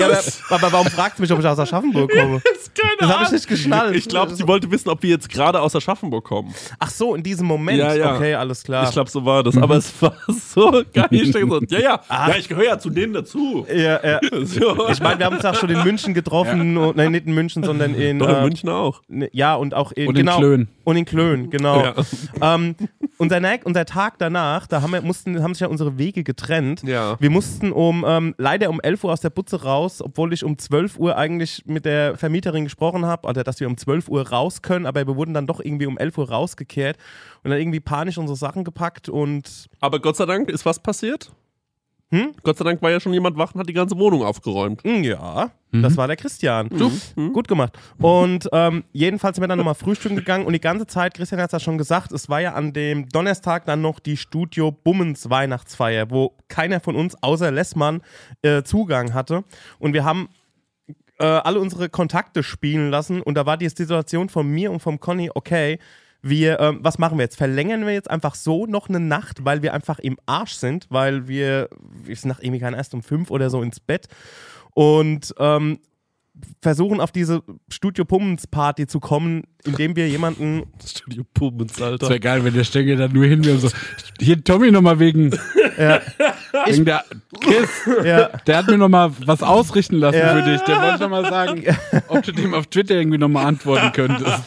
aber, aber warum fragt sie mich, ob ich aus Aschaffenburg komme? Keine Das habe ich nicht geschnallt. Ich glaube, sie wollte wissen, ob wir jetzt gerade aus Aschaffenburg kommen. Ach so, in diesem Moment. Ja, ja. Okay, alles klar. Ich glaube, so war das. Aber es war so geil. Ich dachte so, ja, ja, ja, ich gehöre ja zu denen dazu. ja, ja. So. Ich meine, wir haben auch schon in München getroffen. Und, nein, nicht in München, sondern in. Doch, in äh, München auch. ne- Ja, und auch in. Und in genau, Klön. Und in Klön, genau. Ja. Ähm, unser, unser Tag danach, da haben, wir, mussten, haben sich ja unsere Wege getrennt. Ja. Wir mussten um, ähm, leider um 11 Uhr aus der Butze raus, obwohl ich um 12 Uhr eigentlich mit der Vermieterin gesprochen habe, oder dass wir um 12 Uhr raus können, aber wir wurden dann doch irgendwie um 11 Uhr rausgekehrt und dann irgendwie panisch unsere Sachen gepackt und Aber Gott sei Dank ist was passiert. Hm? Gott sei Dank war ja schon jemand wach und hat die ganze Wohnung aufgeräumt. Mm, Ja, das war der Christian. Gut gemacht. Und ähm, jedenfalls sind wir dann nochmal frühstücken gegangen und die ganze Zeit, Christian hat es ja schon gesagt, es war ja an dem Donnerstag dann noch die Studio Bummens Weihnachtsfeier, wo keiner von uns außer Lessmann äh, Zugang hatte. Und wir haben äh, alle unsere Kontakte spielen lassen und da war die Situation von mir und vom Conny, okay, wir, ähm, was machen wir jetzt? Verlängern wir jetzt einfach so noch eine Nacht, weil wir einfach im Arsch sind, weil wir, wir sind nach Ewigkeit erst um fünf oder so ins Bett und ähm, versuchen auf diese Studio Pummens Party zu kommen, indem wir jemanden Studio Pummens, Das Alter. wäre geil, wenn der Stengel dann nur hin wäre und so. Hier, Tommy nochmal wegen, ja, wegen der Kiss. ja, Der hat mir nochmal was ausrichten lassen Ja. für dich. Der wollte nochmal sagen, ob du dem auf Twitter irgendwie nochmal antworten könntest.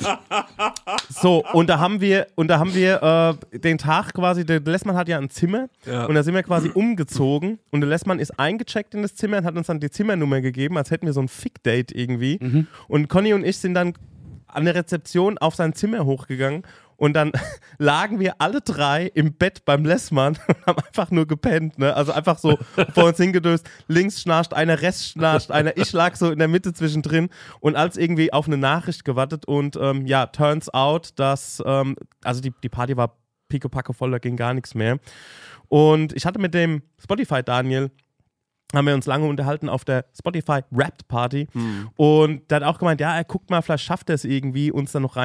So, und da haben wir, und da haben wir äh, den Tag quasi, der Lessmann hat ja ein Zimmer Ja. und da sind wir quasi umgezogen und der Lessmann ist eingecheckt in das Zimmer und hat uns dann die Zimmernummer gegeben, als hätten wir so ein Fick-Date irgendwie. Und Conny und ich sind dann an der Rezeption auf sein Zimmer hochgegangen und dann lagen wir alle drei im Bett beim Lessmann und haben einfach nur gepennt, ne? Also einfach so vor uns hingedöst. Links schnarcht einer, rechts schnarcht einer. Ich lag so in der Mitte zwischendrin und als irgendwie auf eine Nachricht gewartet und ähm, ja, turns out, dass, ähm, also die, die Party war pickepacke voll, da ging gar nichts mehr. Und ich hatte mit dem Spotify-Daniel haben wir uns lange unterhalten auf der Spotify Wrapped Party. Und der hat auch gemeint, ja, er guckt mal, vielleicht schafft er es irgendwie, uns dann noch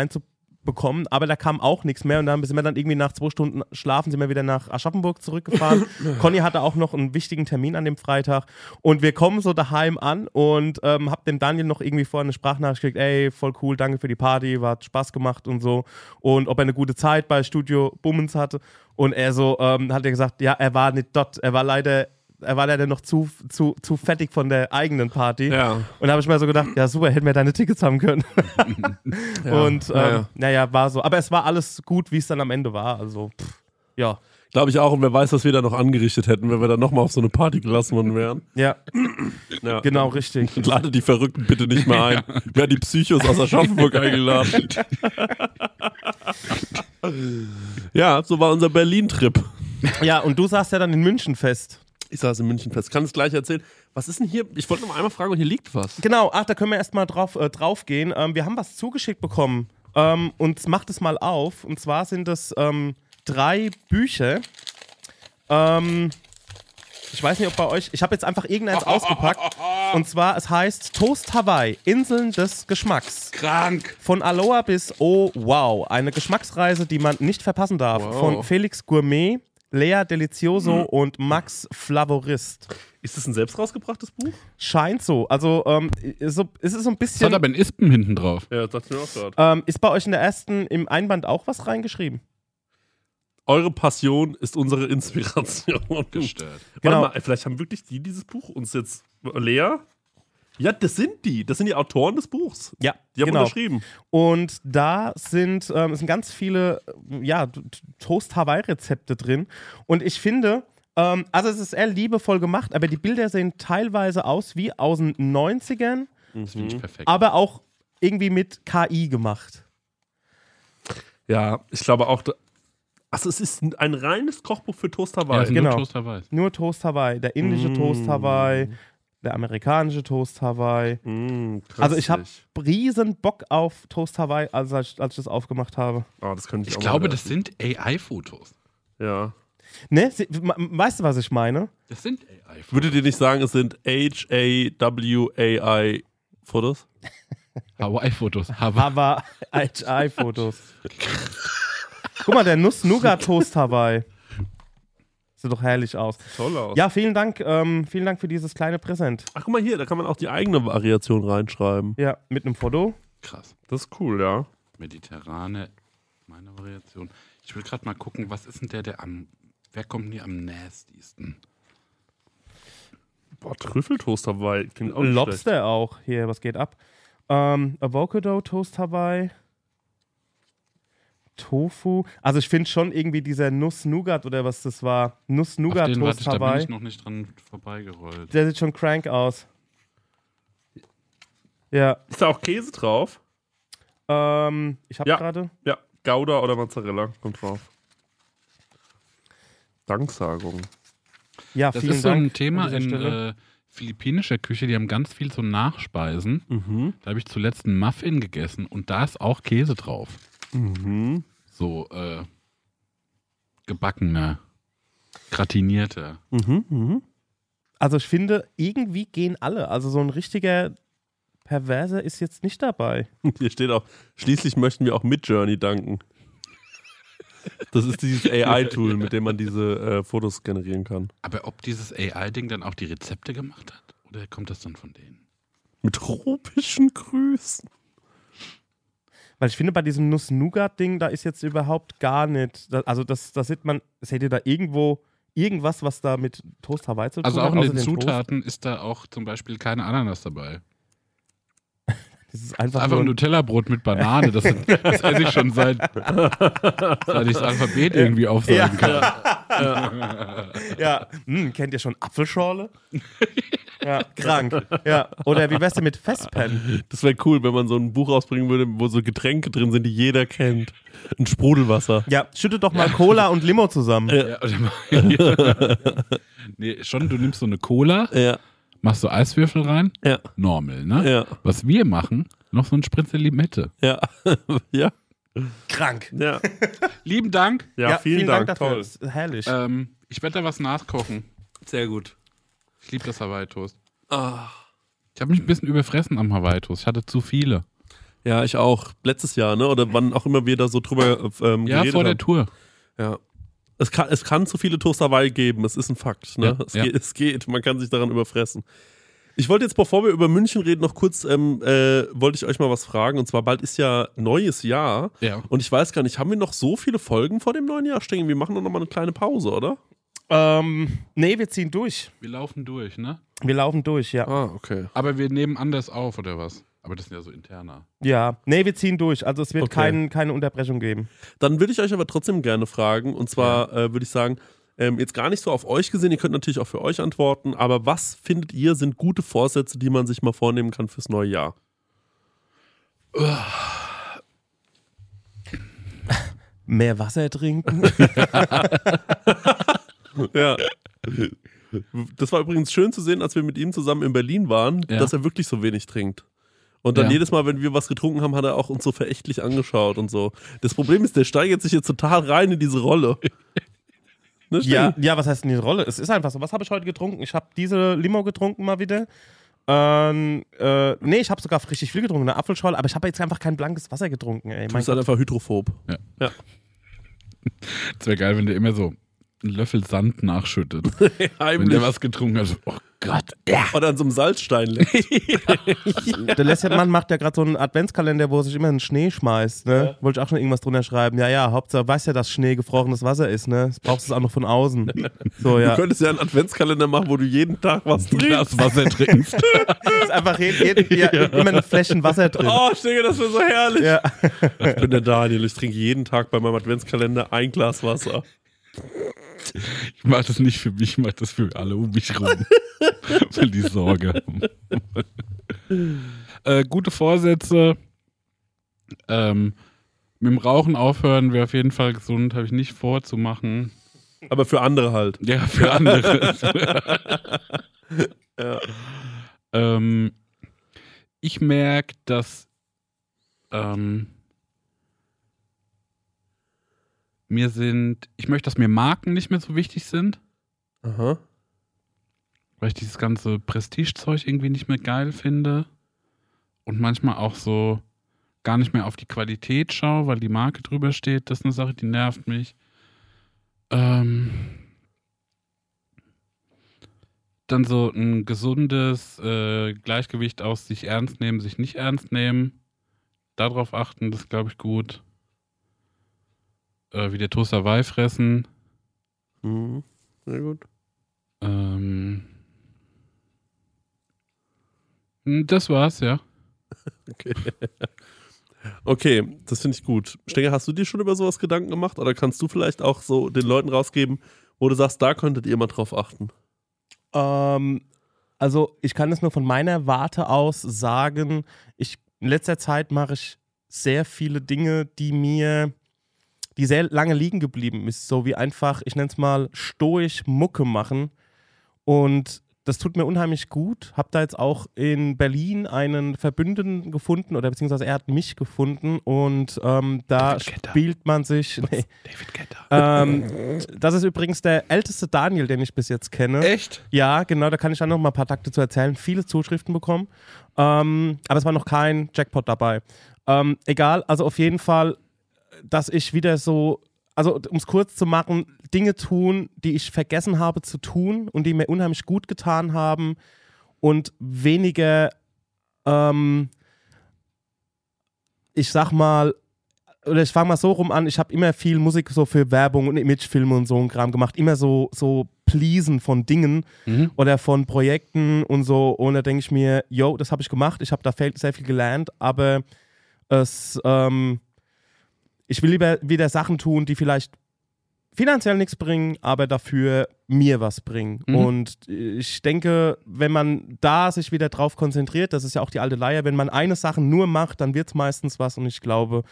reinzubekommen. Aber da kam auch nichts mehr. Und dann sind wir dann irgendwie nach zwei Stunden Schlafen sind wir wieder nach Aschaffenburg zurückgefahren. Conny hatte auch noch einen wichtigen Termin an dem Freitag. Und wir kommen so daheim an und ähm, hab dem Daniel noch irgendwie vorher eine Sprachnachricht geschickt, ey, voll cool, danke für die Party, war hat Spaß gemacht und so. Und ob er eine gute Zeit bei Studio Bummens hatte. Und er so, ähm, hat er gesagt, ja, er war nicht dort. Er war leider er war leider noch zu, zu, zu fettig von der eigenen Party. Ja. Und da habe ich mir so gedacht, ja super, hätten wir deine Tickets haben können. und ähm, ja, ja. naja, war so. Aber es war alles gut, wie es dann am Ende war. Also, pff, ja. Glaube ich auch. Und wer weiß, was wir da noch angerichtet hätten, wenn wir dann nochmal auf so eine Party gelassen worden wären. Ja, Ja. genau, richtig. Und lade die Verrückten bitte nicht mehr ein. Wer die Psychos aus Aschaffenburg eingeladen. ja, so war unser Berlin-Trip. Ja, und du saßt ja dann in München fest. Ich saß in München fest. Kann es gleich erzählen. Was ist denn hier? Ich wollte noch mal einmal fragen, hier liegt was. Genau, ach, da können wir erstmal drauf, äh, drauf gehen. Ähm, wir haben was zugeschickt bekommen. Ähm, und macht es mal auf. Und zwar sind es ähm, drei Bücher. Ähm, ich weiß nicht, ob bei euch. Ich habe jetzt einfach irgendeins ausgepackt. Und zwar, es heißt Toast Hawaii, Inseln des Geschmacks. Krank. Von Aloha bis Oh Wow. Eine Geschmacksreise, die man nicht verpassen darf. Wow. Von Felix Gourmet, Lea Delicioso Mhm. und Max Flavorist. Ist das ein selbst rausgebrachtes Buch? Scheint so. Also, ähm, ist so, es ist so ein Es bisschen. hat aber ein Ispen hinten drauf. Ja, das dachte ich mir auch gerade. Ähm, ist bei euch in der ersten, im Einband auch was reingeschrieben? Eure Passion ist unsere Inspiration. Gestört. Genau. Warte mal, vielleicht haben wirklich die dieses Buch uns jetzt. Lea? Ja, das sind die. Das sind die Autoren des Buchs. Ja, Die haben genau. unterschrieben. Und da sind, ähm, es sind ganz viele äh, ja, Toast-Hawaii-Rezepte drin. Und ich finde, ähm, also es ist eher liebevoll gemacht, aber die Bilder sehen teilweise aus wie aus den 90ern, Das finde ich perfekt. aber auch irgendwie mit KI gemacht. Ja, ich glaube auch. Also, es ist ein- ein reines Kochbuch für Toast ja, Hawaii. ist genau. nur Toaster weiß. Nur Toast Hawaii, der indische Mm. Toast Hawaii, der amerikanische Toast Hawaii. Mm, Also ich habe riesen Bock auf Toast Hawaii, als ich, als ich das aufgemacht habe. Ah, das könnte ich Ich auch glaube, das sind AI-Fotos. Ja. Ne? Weißt du, was ich meine? Das sind AI-Fotos. Würdet ihr nicht sagen, es sind H-A-W-A-I-Fotos? Hawaii-Fotos. Hawaii. Aber HI-Fotos. Guck mal, der Nuss-Nougat-Toast Hawaii. Sieht doch herrlich aus. Toll aus. Ja, vielen Dank, ähm, vielen Dank für dieses kleine Präsent. Ach, guck mal hier, da kann man auch die eigene Variation reinschreiben. Ja, mit einem Foto. Krass. Das ist cool, ja. Mediterrane, meine Variation. Ich will gerade mal gucken, was ist denn der, der am. Wer kommt denn hier am nastigsten? Boah, Trüffeltoast Hawaii. Klingt auch nicht Lobster auch. Hier, was geht ab? Ähm, Avocado Toast Hawaii. Tofu. Also ich finde schon irgendwie dieser Nuss-Nougat oder was das war. Nuss-Nougat-Toast ich, da bin Hawaii. ich noch nicht dran vorbeigerollt. Der sieht schon crank aus. Ja, Ist da auch Käse drauf? ähm, ich habe Ja. gerade. Ja, Gouda oder Mozzarella kommt drauf. Danksagung. Ja, Das vielen ist so Dank. ein Thema in äh, philippinischer Küche, die haben ganz viel so Nachspeisen. Mhm. Da habe ich zuletzt einen Muffin gegessen und da ist auch Käse drauf. Mhm. So äh, gebackener, gratinierter. Mhm. Mhm. Also ich finde, irgendwie gehen alle. Also so ein richtiger Perverser ist jetzt nicht dabei. Hier steht auch, schließlich möchten wir auch mit Journey danken. Das ist dieses AI-Tool, mit dem man diese äh, Fotos generieren kann. Aber ob dieses AI-Ding dann auch die Rezepte gemacht hat? Oder kommt das dann von denen? Mit tropischen Grüßen. Weil ich finde, bei diesem Nuss-Nougat-Ding, da ist jetzt überhaupt gar nicht. Also das, das sieht man, seht ihr da irgendwo irgendwas, was da mit Toast Hawaii zu tun Also hat? auch in den dem Toast? Zutaten ist da auch zum Beispiel keine Ananas dabei. Das ist einfach, Einfach nur ein ein, Nutella-Brot mit Banane. Das, das esse ich schon seit, seit ich das Alphabet irgendwie aufsagen kann. Ja, hm, kennt ihr schon Apfelschorle? Ja, krank. Ja. Oder wie wär's denn mit Festpen? Das wäre cool, wenn man so ein Buch rausbringen würde, wo so Getränke drin sind, die jeder kennt. Ein Sprudelwasser. Ja, schüttet doch mal Cola und Limo zusammen. Ja, oder mal- nee, schon, du nimmst so eine Cola, Ja, machst so Eiswürfel rein, ja, normal, ne? ja, Was wir machen, noch so ein Spritzer Limette. ja. ja, Krank. ja. Lieben Dank. Ja, vielen, Dank. dafür. Toll. Herrlich. Ähm, ich werde da was nachkochen. Sehr gut. Ich liebe das Hawaii-Toast. Ah. Ich habe mich ein bisschen überfressen am Hawaii-Toast. Ich hatte zu viele. Ja, ich auch. Letztes Jahr, ne? Oder wann auch immer wir da so drüber ähm, Ja, geredet vor der haben. Tour. Ja. Es kann, es kann zu viele Toast Hawaii geben, es ist ein Fakt. Ne? Ja, es, ja. Geht, es geht, man kann sich daran überfressen. Ich wollte jetzt, bevor wir über München reden, noch kurz, ähm, äh, wollte ich euch mal was fragen. Und zwar bald ist ja neues Jahr. Ja. Und ich weiß gar nicht, haben wir noch so viele Folgen vor dem neuen Jahr stehen? Wir machen doch noch mal eine kleine Pause, oder? Ähm, nee, wir ziehen durch. Wir laufen durch, ne? Wir laufen durch, ja. Ah, okay. Aber wir nehmen anders auf, oder was? Aber das sind ja so interner. Ja, nee, wir ziehen durch. Also es wird Okay. kein, keine Unterbrechung geben. Dann würde ich euch aber trotzdem gerne fragen. Und zwar äh, würde ich sagen, ähm, jetzt gar nicht so auf euch gesehen, ihr könnt natürlich auch für euch antworten, aber was findet ihr sind gute Vorsätze, die man sich mal vornehmen kann fürs neue Jahr? Mehr Wasser trinken. Ja. Das war übrigens schön zu sehen, als wir mit ihm zusammen in Berlin waren, Ja. dass er wirklich so wenig trinkt. Und dann Ja. jedes Mal, wenn wir was getrunken haben, hat er auch uns so verächtlich angeschaut und so. Das Problem ist, der steigert sich jetzt total rein in diese Rolle. Ne, Ja, ja, was heißt denn die Rolle? Es ist einfach so. Was habe ich heute getrunken? Ich habe diese Limo getrunken mal wieder. Ähm, äh, nee, ich habe sogar richtig viel getrunken, eine Apfelschorle, aber ich habe jetzt einfach kein blankes Wasser getrunken, ey. Du bist halt einfach hydrophob. Es wäre geil, wenn der immer so einen Löffel Sand nachschüttet. wenn der was getrunken hat, so, oh Gott. Oder an so einem Salzstein leckt. Der Lässermann macht ja gerade so einen Adventskalender, wo er sich immer in den Schnee schmeißt. Ne? Wollte ich auch schon irgendwas drunter schreiben. Ja, ja, Hauptsache, weiß ja, dass Schnee gefrorenes Wasser ist. Ne? Das brauchst du auch noch von außen. So, Du ja. könntest ja einen Adventskalender machen, wo du jeden Tag was trinkst. Glas Wasser trinkst. ist einfach jeden, jeden, ja, immer eine Fläschchen Wasser drin. Oh, ich denke, das wäre so herrlich. Ja. Ich bin der Daniel, ich trinke jeden Tag bei meinem Adventskalender ein Glas Wasser. Ich mache das nicht für mich, ich mache das für alle um mich rum. Weil die Sorge haben. äh, gute Vorsätze. Ähm, mit dem Rauchen aufhören wäre auf jeden Fall gesund, habe ich nicht vor zu machen. Aber für andere halt. Ja, für andere. Ja. ähm, ich merke, dass ähm, mir sind, ich möchte, dass mir Marken nicht mehr so wichtig sind, Aha. weil ich dieses ganze Prestigezeug irgendwie nicht mehr geil finde und manchmal auch so gar nicht mehr auf die Qualität schaue, weil die Marke drüber steht. Das ist eine Sache, die nervt mich. Ähm, dann so ein gesundes äh, Gleichgewicht aus sich ernst nehmen, sich nicht ernst nehmen. Darauf achten, das glaube ich, gut. Äh, wie der Toast Hawaii fressen. Mhm. Sehr gut. Ähm, hm, das war's, ja. Okay. Okay, das finde ich gut. Stenger, hast du dir schon über sowas Gedanken gemacht? Oder kannst du vielleicht auch so den Leuten rausgeben, wo du sagst, da könntet ihr mal drauf achten? Ähm, also ich kann es nur von meiner Warte aus sagen, ich, in letzter Zeit mache ich sehr viele Dinge, die mir, die sehr lange liegen geblieben ist, so wie einfach, ich nenne es mal, stoisch Mucke machen und das tut mir unheimlich gut. Hab da jetzt auch in Berlin einen Verbündeten gefunden oder beziehungsweise er hat mich gefunden und ähm, da spielt man sich. Nee, David Guetta. ähm, das ist übrigens der älteste Daniel, den ich bis jetzt kenne. Echt? Ja, genau, da kann ich dann noch mal ein paar Takte zu erzählen. Viele Zuschriften bekommen. Ähm, aber es war noch kein Jackpot dabei. Ähm, egal, also auf jeden Fall, dass ich wieder so, also um es kurz zu machen, Dinge tun, die ich vergessen habe zu tun und die mir unheimlich gut getan haben und weniger, ähm, ich sag mal, oder ich fange mal so rum an, ich habe immer viel Musik so für Werbung und Imagefilme und so ein Kram gemacht, immer so, so Pleasen von Dingen Mhm. oder von Projekten und so. Und da denke ich mir, yo, das habe ich gemacht, ich habe da sehr viel gelernt, aber es, ähm, ich will lieber wieder Sachen tun, die vielleicht finanziell nichts bringen, aber dafür mir was bringen. Mhm. Und ich denke, wenn man da sich wieder drauf konzentriert, das ist ja auch die alte Leier, wenn man eine Sache nur macht, dann wird es meistens was. Und ich glaube,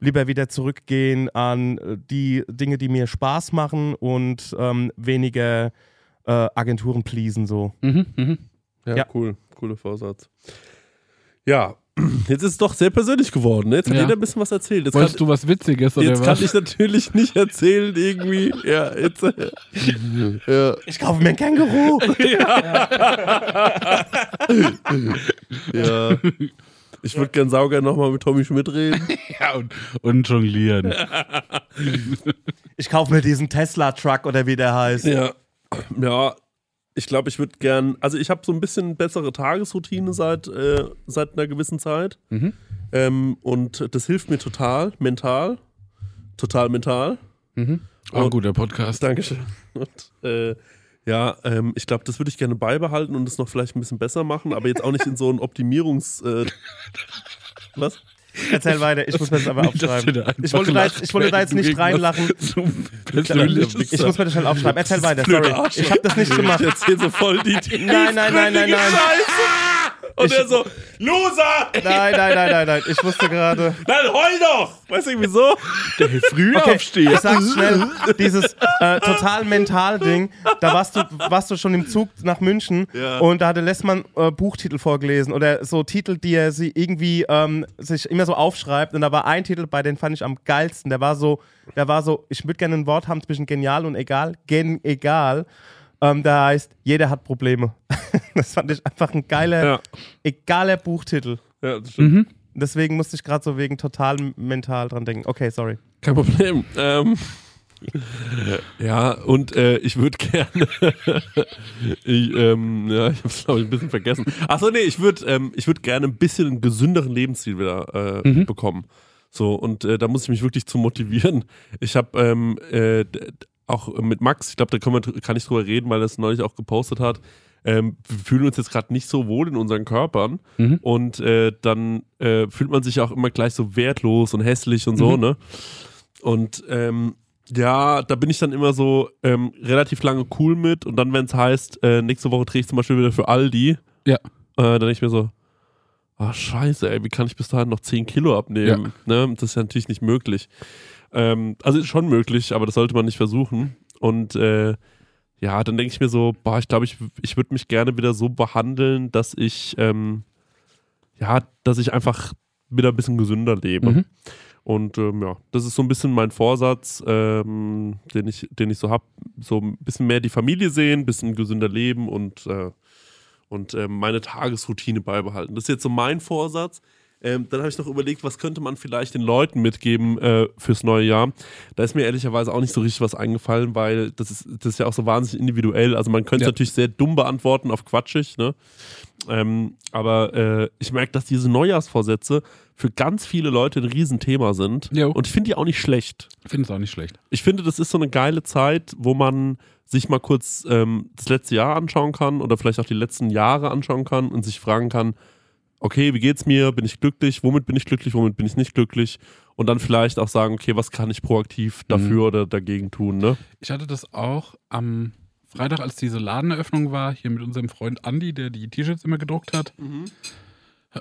lieber wieder zurückgehen an äh, die Dinge, die mir Spaß machen und ähm, weniger äh, Agenturen pleasen so. Mhm, mhm. Ja, Ja. cool. Cooler Vorsatz. Ja, jetzt ist es doch sehr persönlich geworden. ne? Jetzt hat Ja. jeder ein bisschen was erzählt. Jetzt, Wolltest kann, du was Witziges oder jetzt was? kann ich natürlich nicht erzählen, irgendwie. Ja, jetzt. äh, ja. Ich kaufe mir ein Känguru. ja. Ich würde gern sauger nochmal mit Tommy Schmidt reden. ja, und, und jonglieren. Ich kaufe mir diesen Tesla-Truck oder wie der heißt. Ja. Ja, ich glaube, ich würde gern. Also, ich habe so ein bisschen bessere Tagesroutine seit, äh, seit einer gewissen Zeit. Mhm. Ähm, und das hilft mir total, mental. Total mental. Mhm. Auch ein guter Podcast. Dankeschön. Und, äh, ja, ähm, ich glaube, das würde ich gerne beibehalten und das noch vielleicht ein bisschen besser machen, aber jetzt auch nicht in so ein Optimierungs. Äh, was? Erzähl weiter, ich muss mir das aber aufschreiben. Ich wollte da jetzt, ich wollte da jetzt nicht reinlachen. Ich muss mir das schnell aufschreiben. Erzähl weiter, sorry. Ich habe das nicht gemacht. Ich erzähle so voll die Nein, nein, nein, nein, nein. Und er so, Loser! Nein, nein, nein, nein, nein. Ich wusste gerade. Nein, heul doch! Weißt du, wieso? Der früh Okay, aufsteht. ich sag's schnell. Dieses äh, total mental Ding. Da warst du, warst du schon im Zug nach München Ja. und da hatte Lessmann äh, Buchtitel vorgelesen oder so Titel, die er sie irgendwie ähm, sich immer so aufschreibt. Und da war ein Titel bei, den fand ich am geilsten. Der war so, der war so, ich würde gerne ein Wort haben zwischen genial und egal. Gen egal. Ähm, der heißt, jeder hat Probleme. das fand ich einfach ein geiler, Ja. egaler Buchtitel. Ja, das stimmt. Deswegen musste ich gerade so wegen total mental dran denken. Okay, sorry. Kein Problem. Ähm, ja, und äh, ich würde gerne. ich, ähm, ja, ich habe es, glaube ich, ein bisschen vergessen. Achso, nee, ich würde ähm, ich würd gerne ein bisschen einen gesünderen Lebensstil wieder äh, bekommen. So, und äh, da muss ich mich wirklich zu motivieren. Ich habe ähm, äh, auch mit Max, ich glaube, da kann, man, kann ich drüber reden, weil er es neulich auch gepostet hat. Ähm, wir fühlen uns jetzt gerade nicht so wohl in unseren Körpern und äh, dann äh, fühlt man sich auch immer gleich so wertlos und hässlich und so, ne? Und ähm, ja, da bin ich dann immer so ähm, relativ lange cool mit und dann, wenn es heißt, äh, nächste Woche drehe ich zum Beispiel wieder für Aldi, Ja. äh, dann denke ich mir so, ah scheiße, ey, wie kann ich bis dahin noch 10 Kilo abnehmen? Ne? Das ist ja natürlich nicht möglich. Ähm, also ist schon möglich, aber das sollte man nicht versuchen. Und äh, ja, dann denke ich mir so, boah, ich glaube, ich, ich würde mich gerne wieder so behandeln, dass ich, ähm, ja, dass ich einfach wieder ein bisschen gesünder lebe. Mhm. Und ähm, ja, das ist so ein bisschen mein Vorsatz, ähm, den, ich, den ich so habe. So ein bisschen mehr die Familie sehen, ein bisschen gesünder leben und, äh, und ähm, meine Tagesroutine beibehalten. Das ist jetzt so mein Vorsatz. Ähm, dann habe ich noch überlegt, was könnte man vielleicht den Leuten mitgeben äh, fürs neue Jahr. Da ist mir ehrlicherweise auch nicht so richtig was eingefallen, weil das ist, das ist ja auch so wahnsinnig individuell. Also man könnte es Ja. natürlich sehr dumm beantworten auf quatschig, ne? Ähm, aber äh, ich merke, dass diese Neujahrsvorsätze für ganz viele Leute ein Riesenthema sind. Jo. Und ich finde die auch nicht schlecht. Ich finde es auch nicht schlecht. Ich finde, das ist so eine geile Zeit, wo man sich mal kurz ähm, das letzte Jahr anschauen kann oder vielleicht auch die letzten Jahre anschauen kann und sich fragen kann, okay, wie geht's mir? Bin ich glücklich? Womit bin ich glücklich? Womit bin ich nicht glücklich? Und dann vielleicht auch sagen, okay, was kann ich proaktiv dafür oder dagegen tun, ne? Ich hatte das auch am Freitag, als diese Ladeneröffnung war, hier mit unserem Freund Andy, der die T-Shirts immer gedruckt hat,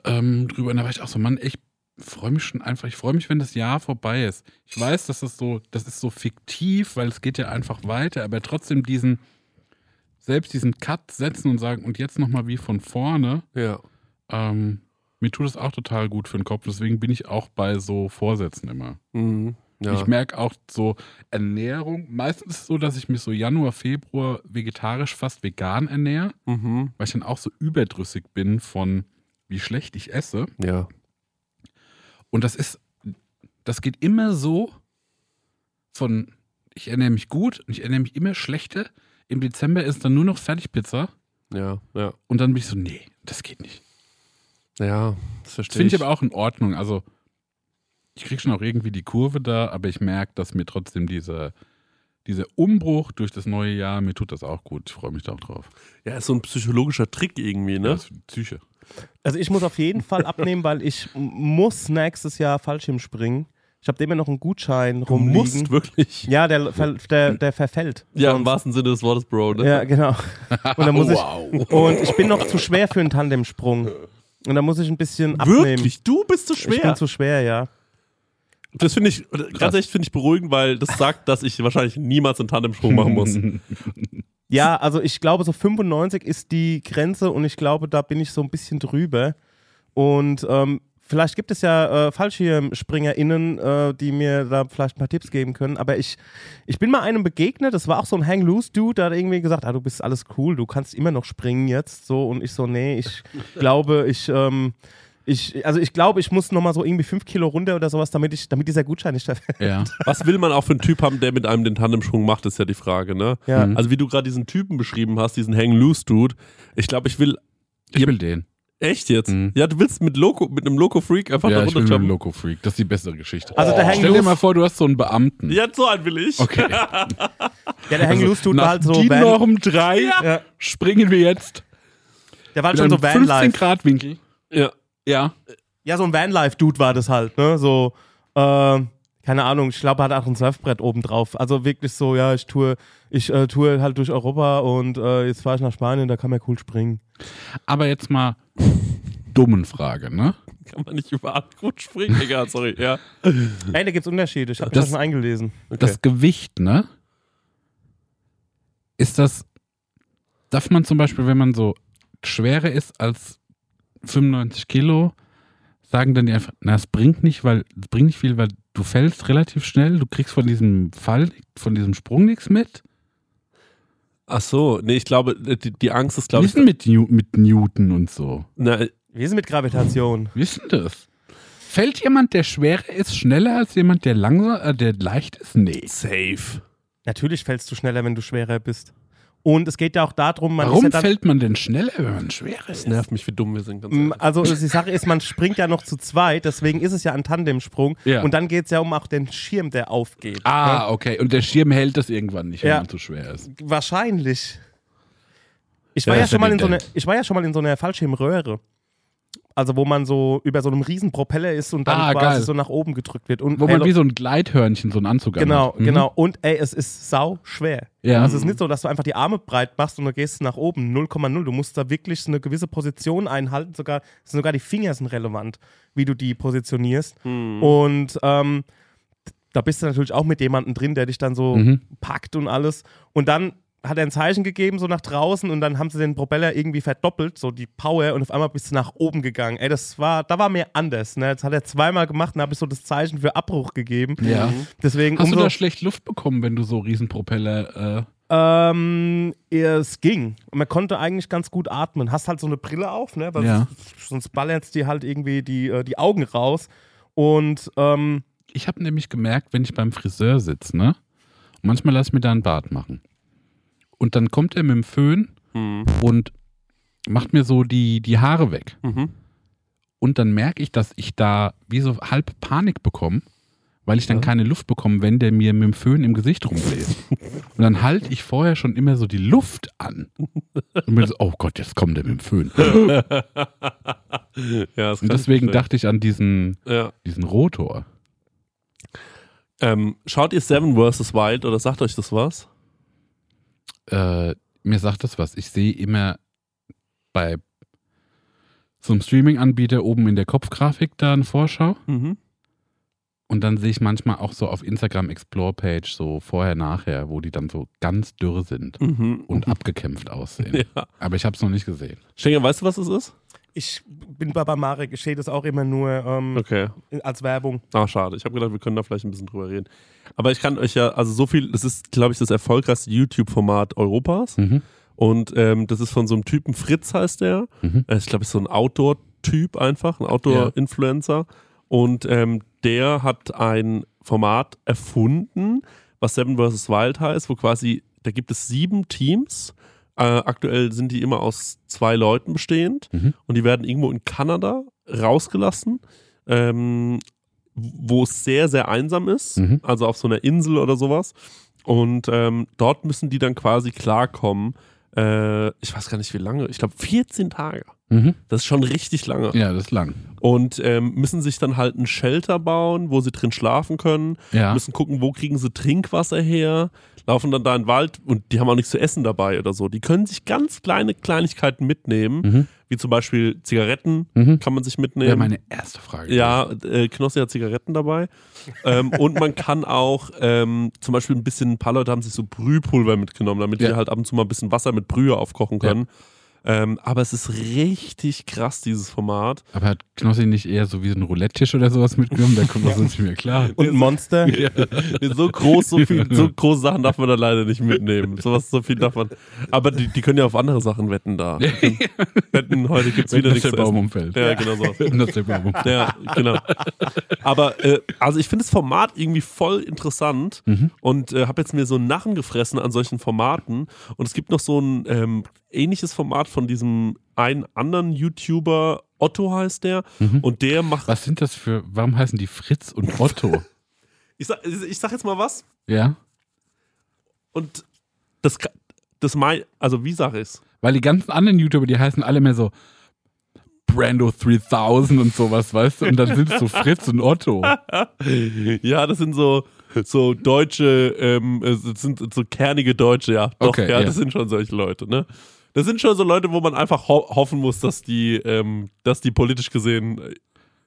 ähm, drüber. Und da war ich auch so, Mann, ich freue mich schon einfach, ich freue mich, wenn das Jahr vorbei ist. Ich weiß, dass das so, das ist so fiktiv, weil es geht ja einfach weiter, aber trotzdem diesen, selbst diesen Cut setzen und sagen, und jetzt nochmal wie von vorne, Ja. Ähm, mir tut es auch total gut für den Kopf. Deswegen bin ich auch bei so Vorsätzen immer. Mhm. ja. Ich merke auch so Ernährung. Meistens ist es so, dass ich mich so Januar, Februar vegetarisch fast vegan ernähre, mhm. weil ich dann auch so überdrüssig bin von wie schlecht ich esse. Ja. Und das ist, das geht immer so von, ich ernähre mich gut und ich ernähre mich immer schlechter. Im Dezember ist dann nur noch Fertigpizza Ja. Ja. und dann bin ich so, nee, das geht nicht. Ja. Das Das verstehe finde ich. ich aber auch in Ordnung. Also, ich kriege schon auch irgendwie die Kurve da, aber ich merke, dass mir trotzdem dieser, dieser Umbruch durch das neue Jahr, mir tut das auch gut. Ich freue mich da auch drauf. ja, ist so ein psychologischer Trick irgendwie, ne? Ist Psyche. Also ich muss auf jeden Fall abnehmen, weil ich muss nächstes Jahr Fallschirm springen. Ich habe immer noch einen Gutschein Du rumliegen. musst wirklich. Ja, der, der, der verfällt. Ja, im wahrsten Sinne des Wortes, Bro. Ne? Ja, genau. Und dann muss Wow. ich und ich bin noch zu schwer für einen Tandemsprung. Und da muss ich ein bisschen abnehmen. Wirklich? Du bist zu Ich bin schwer. zu schwer, ja. Das finde ich, ganz ehrlich, finde ich beruhigend, weil das sagt, dass ich wahrscheinlich niemals einen Tandemsprung machen muss. Ja, also ich glaube, so 95 ist die Grenze und ich glaube, da bin ich so ein bisschen drüber. Und ähm, vielleicht gibt es ja äh, FallschirmspringerInnen, äh, die mir da vielleicht ein paar Tipps geben können. Aber ich, ich bin mal einem begegnet, das war auch so ein Hang-Loose-Dude, der hat irgendwie gesagt, ah, du bist alles cool, du kannst immer noch springen jetzt. So, und ich so, nee, ich glaube, ich, ähm, ich, also ich glaube, ich muss nochmal so irgendwie fünf Kilo runter oder sowas, damit ich, damit dieser Gutschein nicht verfällt. Ja. Was will man auch für einen Typ haben, der mit einem den Tandemsprung macht, ist ja die Frage, ne? Ja. Also wie du gerade diesen Typen beschrieben hast, diesen Hang-Loose-Dude, ich glaube, ich will, Ich will den. Echt jetzt? Mhm. Ja, du willst mit Loco, mit einem Loco-Freak einfach Ja, da ich will mit runterjumpen? Loco Freak. Das ist die bessere Geschichte. Also der Hang Stell dir Loose- mal vor, du hast so einen Beamten. Ja, so einen will ich. Okay. Ja, der Hang-Loose-Dude Nach war halt so Van, Norm 3 Ja. springen wir jetzt der war halt schon so einem 15 Vanlife. Grad Winkel. Ja. Ja. Ja, so ein Vanlife-Dude war das halt, ne? So, äh, keine Ahnung, ich glaube, er hat auch ein Surfbrett oben drauf. Also wirklich so, ja, ich tue, ich äh, tue halt durch Europa und äh, jetzt fahre ich nach Spanien, da kann man cool springen. Aber jetzt mal dummen Frage, ne? Kann man nicht über gut springen. Egal, sorry. Ja. Ey, da gibt's Unterschiede. Ich habe Das- das schon eingelesen. Das Gewicht, ne? Ist das, darf man zum Beispiel, wenn man so schwerer ist als 95 Kilo, sagen dann die einfach, na, es bringt nicht, weil, es bringt nicht viel, weil du fällst relativ schnell, du kriegst von diesem Fall, von diesem Sprung nichts mit? Ach so, nee, ich glaube, die, die Angst ist, glaube ich, ist denn mit, New mit Newton und so? na, Wir sind mit Gravitation. Denn das? Fällt jemand, der schwerer ist, schneller als jemand, der langsam, äh, der leicht ist? Nee. safe. Natürlich fällst du schneller, wenn du schwerer bist. Und es geht ja auch darum, man Warum ist ja dann, fällt man denn schneller, wenn man schwerer ist? Das nervt mich, wie dumm wir sind. Ganz ehrlich. Also die Sache ist, man springt ja noch zu zweit, deswegen ist es ja ein Tandemsprung. Ja. Und dann geht es ja um auch den Schirm, der aufgeht. Ah, okay. Und der Schirm hält das irgendwann nicht, wenn Ja. man zu schwer ist. Wahrscheinlich. Ich war Ja, ja, schon mal in so eine, ich war ja schon mal in so einer Fallschirmröhre. Also wo man so über so einem riesen Propeller ist und dann Ah, quasi geil. so nach oben gedrückt wird. Und Wo man wie so ein Gleithörnchen, so einen Anzug Genau. Mhm. genau. Und ey, es ist sau schwer. Ja. Also es ist nicht so, dass du einfach die Arme breit machst und du gehst nach oben. 0,0. Du musst da wirklich so eine gewisse Position einhalten. Sogar, sogar die Finger sind relevant, wie du die positionierst. Und ähm, da bist du natürlich auch mit jemandem drin, der dich dann so Mhm. packt und alles. Und dann hat er ein Zeichen gegeben, so nach draußen, und dann haben sie den Propeller irgendwie verdoppelt, so die Power, und auf einmal bist du nach oben gegangen. Ey, das war, da war mir anders. Ne? Das hat er zweimal gemacht, und habe ich so das Zeichen für Abbruch gegeben. Ja. Deswegen Hast du umso- da schlecht Luft bekommen, wenn du so Riesenpropeller. Äh, Ähm, es ging. Man konnte eigentlich ganz gut atmen. Hast halt so eine Brille auf, ne? Weil Ja. sonst ballerst dir halt irgendwie die, äh, die Augen raus. Und ähm, ich habe nämlich gemerkt, wenn ich beim Friseur sitze, ne? Und manchmal lass ich mir da einen Bart machen. Und dann kommt er mit dem Föhn Hm. und macht mir so die, die Haare weg. Mhm. Und dann merke ich, dass ich da wie so halb Panik bekomme, weil ich dann Ja. keine Luft bekomme, wenn der mir mit dem Föhn im Gesicht rumbläst. Und dann halte ich vorher schon immer so die Luft an. Und bin so, oh Gott, jetzt kommt der mit dem Föhn. Ja, Und deswegen dachte ich an diesen, Ja. diesen Rotor. Ähm, schaut ihr Seven vs. Wild oder sagt euch das was? Äh, mir sagt das was. Ich sehe immer bei so einem Streaming-Anbieter oben in der Kopfgrafik da eine Vorschau. Mhm. Und dann sehe ich manchmal auch so auf Instagram Explore-Page so vorher, nachher, wo die dann so ganz dürr sind Mhm. und abgekämpft aussehen. Ja. Aber ich habe es noch nicht gesehen. Schenker, weißt du, was es ist? Ich bin bei Marek, ich sehe das auch immer nur ähm, Okay. als Werbung. Ah, schade. Ich habe gedacht, wir können da vielleicht ein bisschen drüber reden. Aber ich kann euch ja, also so viel, das ist, glaube ich, das erfolgreichste YouTube-Format Europas. Mhm. Und ähm, das ist von so einem Typen, Fritz heißt der. Mhm. Ich glaube, ist so ein Outdoor-Typ einfach, ein Outdoor-Influencer. Und ähm, der hat ein Format erfunden, was Seven vs. Wild heißt, wo quasi, da gibt es sieben Teams. Äh, aktuell sind die immer aus zwei Leuten bestehend Mhm. und die werden irgendwo in Kanada rausgelassen, ähm, wo es sehr, sehr einsam ist, Mhm. also auf so einer Insel oder sowas. Und ähm, dort müssen die dann quasi klarkommen. Äh, ich weiß gar nicht, wie lange. Ich glaube, 14 Tage. Mhm. Das ist schon richtig lange. Ja, das ist lang. Und ähm, müssen sich dann halt ein Shelter bauen, wo sie drin schlafen können. Ja. Müssen gucken, wo kriegen sie Trinkwasser her. Laufen dann da in den Wald und die haben auch nichts zu essen dabei oder so. Die können sich ganz kleine Kleinigkeiten mitnehmen, Mhm. wie zum Beispiel Zigaretten Mhm. kann man sich Wäre mitnehmen. meine erste Frage. Ja, äh, Knossi hat Zigaretten dabei. ähm, und man kann auch ähm, zum Beispiel ein bisschen, ein paar Leute haben sich so Brühpulver mitgenommen, damit Ja. die halt ab und zu mal ein bisschen Wasser mit Brühe aufkochen können. Ähm, aber es ist richtig krass, dieses Format. Aber hat Knossi nicht eher so wie so ein Roulette-Tisch oder sowas mitgenommen? Da kommt das nicht mehr klar. Und ein Monster. Ja, so groß, so viel, so große Sachen darf man da leider nicht mitnehmen. Sowas, so viel darf man. Aber die, die können ja auf andere Sachen wetten da. Wetten, heute gibt's wieder Wenn nichts der Baum umfällt. Ja, genau so. Wenn das der Baum umfällt. Ja, genau. Aber äh, also ich finde das Format irgendwie voll interessant Mhm. und äh, habe jetzt mir so einen Narren gefressen an solchen Formaten. Und es gibt noch so ein ähm, ähnliches Format von diesem einen anderen YouTuber, Otto heißt der, Mhm. und der macht. Was sind das für, warum heißen die Fritz und Otto? Ich sag, ich sag jetzt mal was ja? und das, das mein, also wie sag ich's? Weil die ganzen anderen YouTuber, die heißen alle mehr so Brando 3000 und sowas, weißt du? Und dann sind es so Fritz und Otto. Ja, das sind so, so deutsche, ähm, es sind so kernige Deutsche, ja. Doch, Okay, ja, ja. das sind schon solche Leute, ne? Das sind schon so Leute, wo man einfach ho hoffen muss, dass die, ähm, dass die politisch gesehen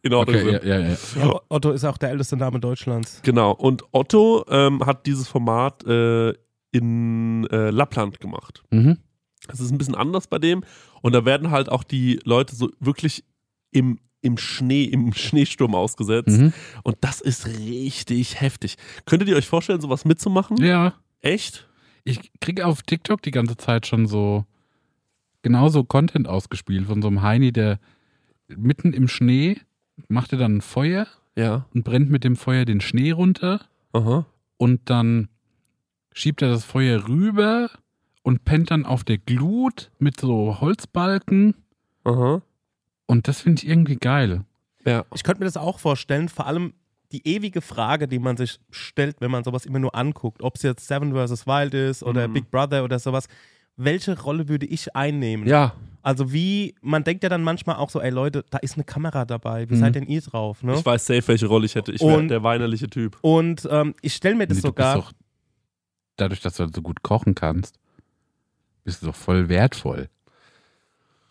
in Ordnung Okay, sind. ja, ja, ja. Ja, Otto ist auch der älteste Name Deutschlands. Genau. Und Otto ähm, hat dieses Format äh, in äh, Lappland gemacht. Mhm. Das ist ein bisschen anders bei dem. Und da werden halt auch die Leute so wirklich im, im Schnee, im Schneesturm ausgesetzt. Mhm. Und das ist richtig heftig. Könntet ihr euch vorstellen, sowas mitzumachen? Ja, Echt? ich kriege auf TikTok die ganze Zeit schon so genauso Content ausgespielt von so einem Heini, der mitten im Schnee macht er dann ein Feuer Ja. und brennt mit dem Feuer den Schnee runter Aha. und dann schiebt er das Feuer rüber und pennt dann auf der Glut mit so Holzbalken Aha. und das finde ich irgendwie geil. Ja. Ich könnte mir das auch vorstellen, vor allem die ewige Frage, die man sich stellt, wenn man sowas immer nur anguckt, ob es jetzt Seven vs. Wild ist oder Mhm. Big Brother oder sowas. Welche Rolle würde ich einnehmen? Ja. Also wie, man denkt ja dann manchmal auch so, ey Leute, da ist eine Kamera dabei, wie Mhm. seid denn ihr drauf? Ne? Ich weiß safe, welche Rolle ich hätte. Ich wäre Und- der weinerliche Typ. Und ähm, ich stelle mir das Nee, du sogar. bist doch, dadurch, dass du halt so gut kochen kannst, bist du doch voll wertvoll.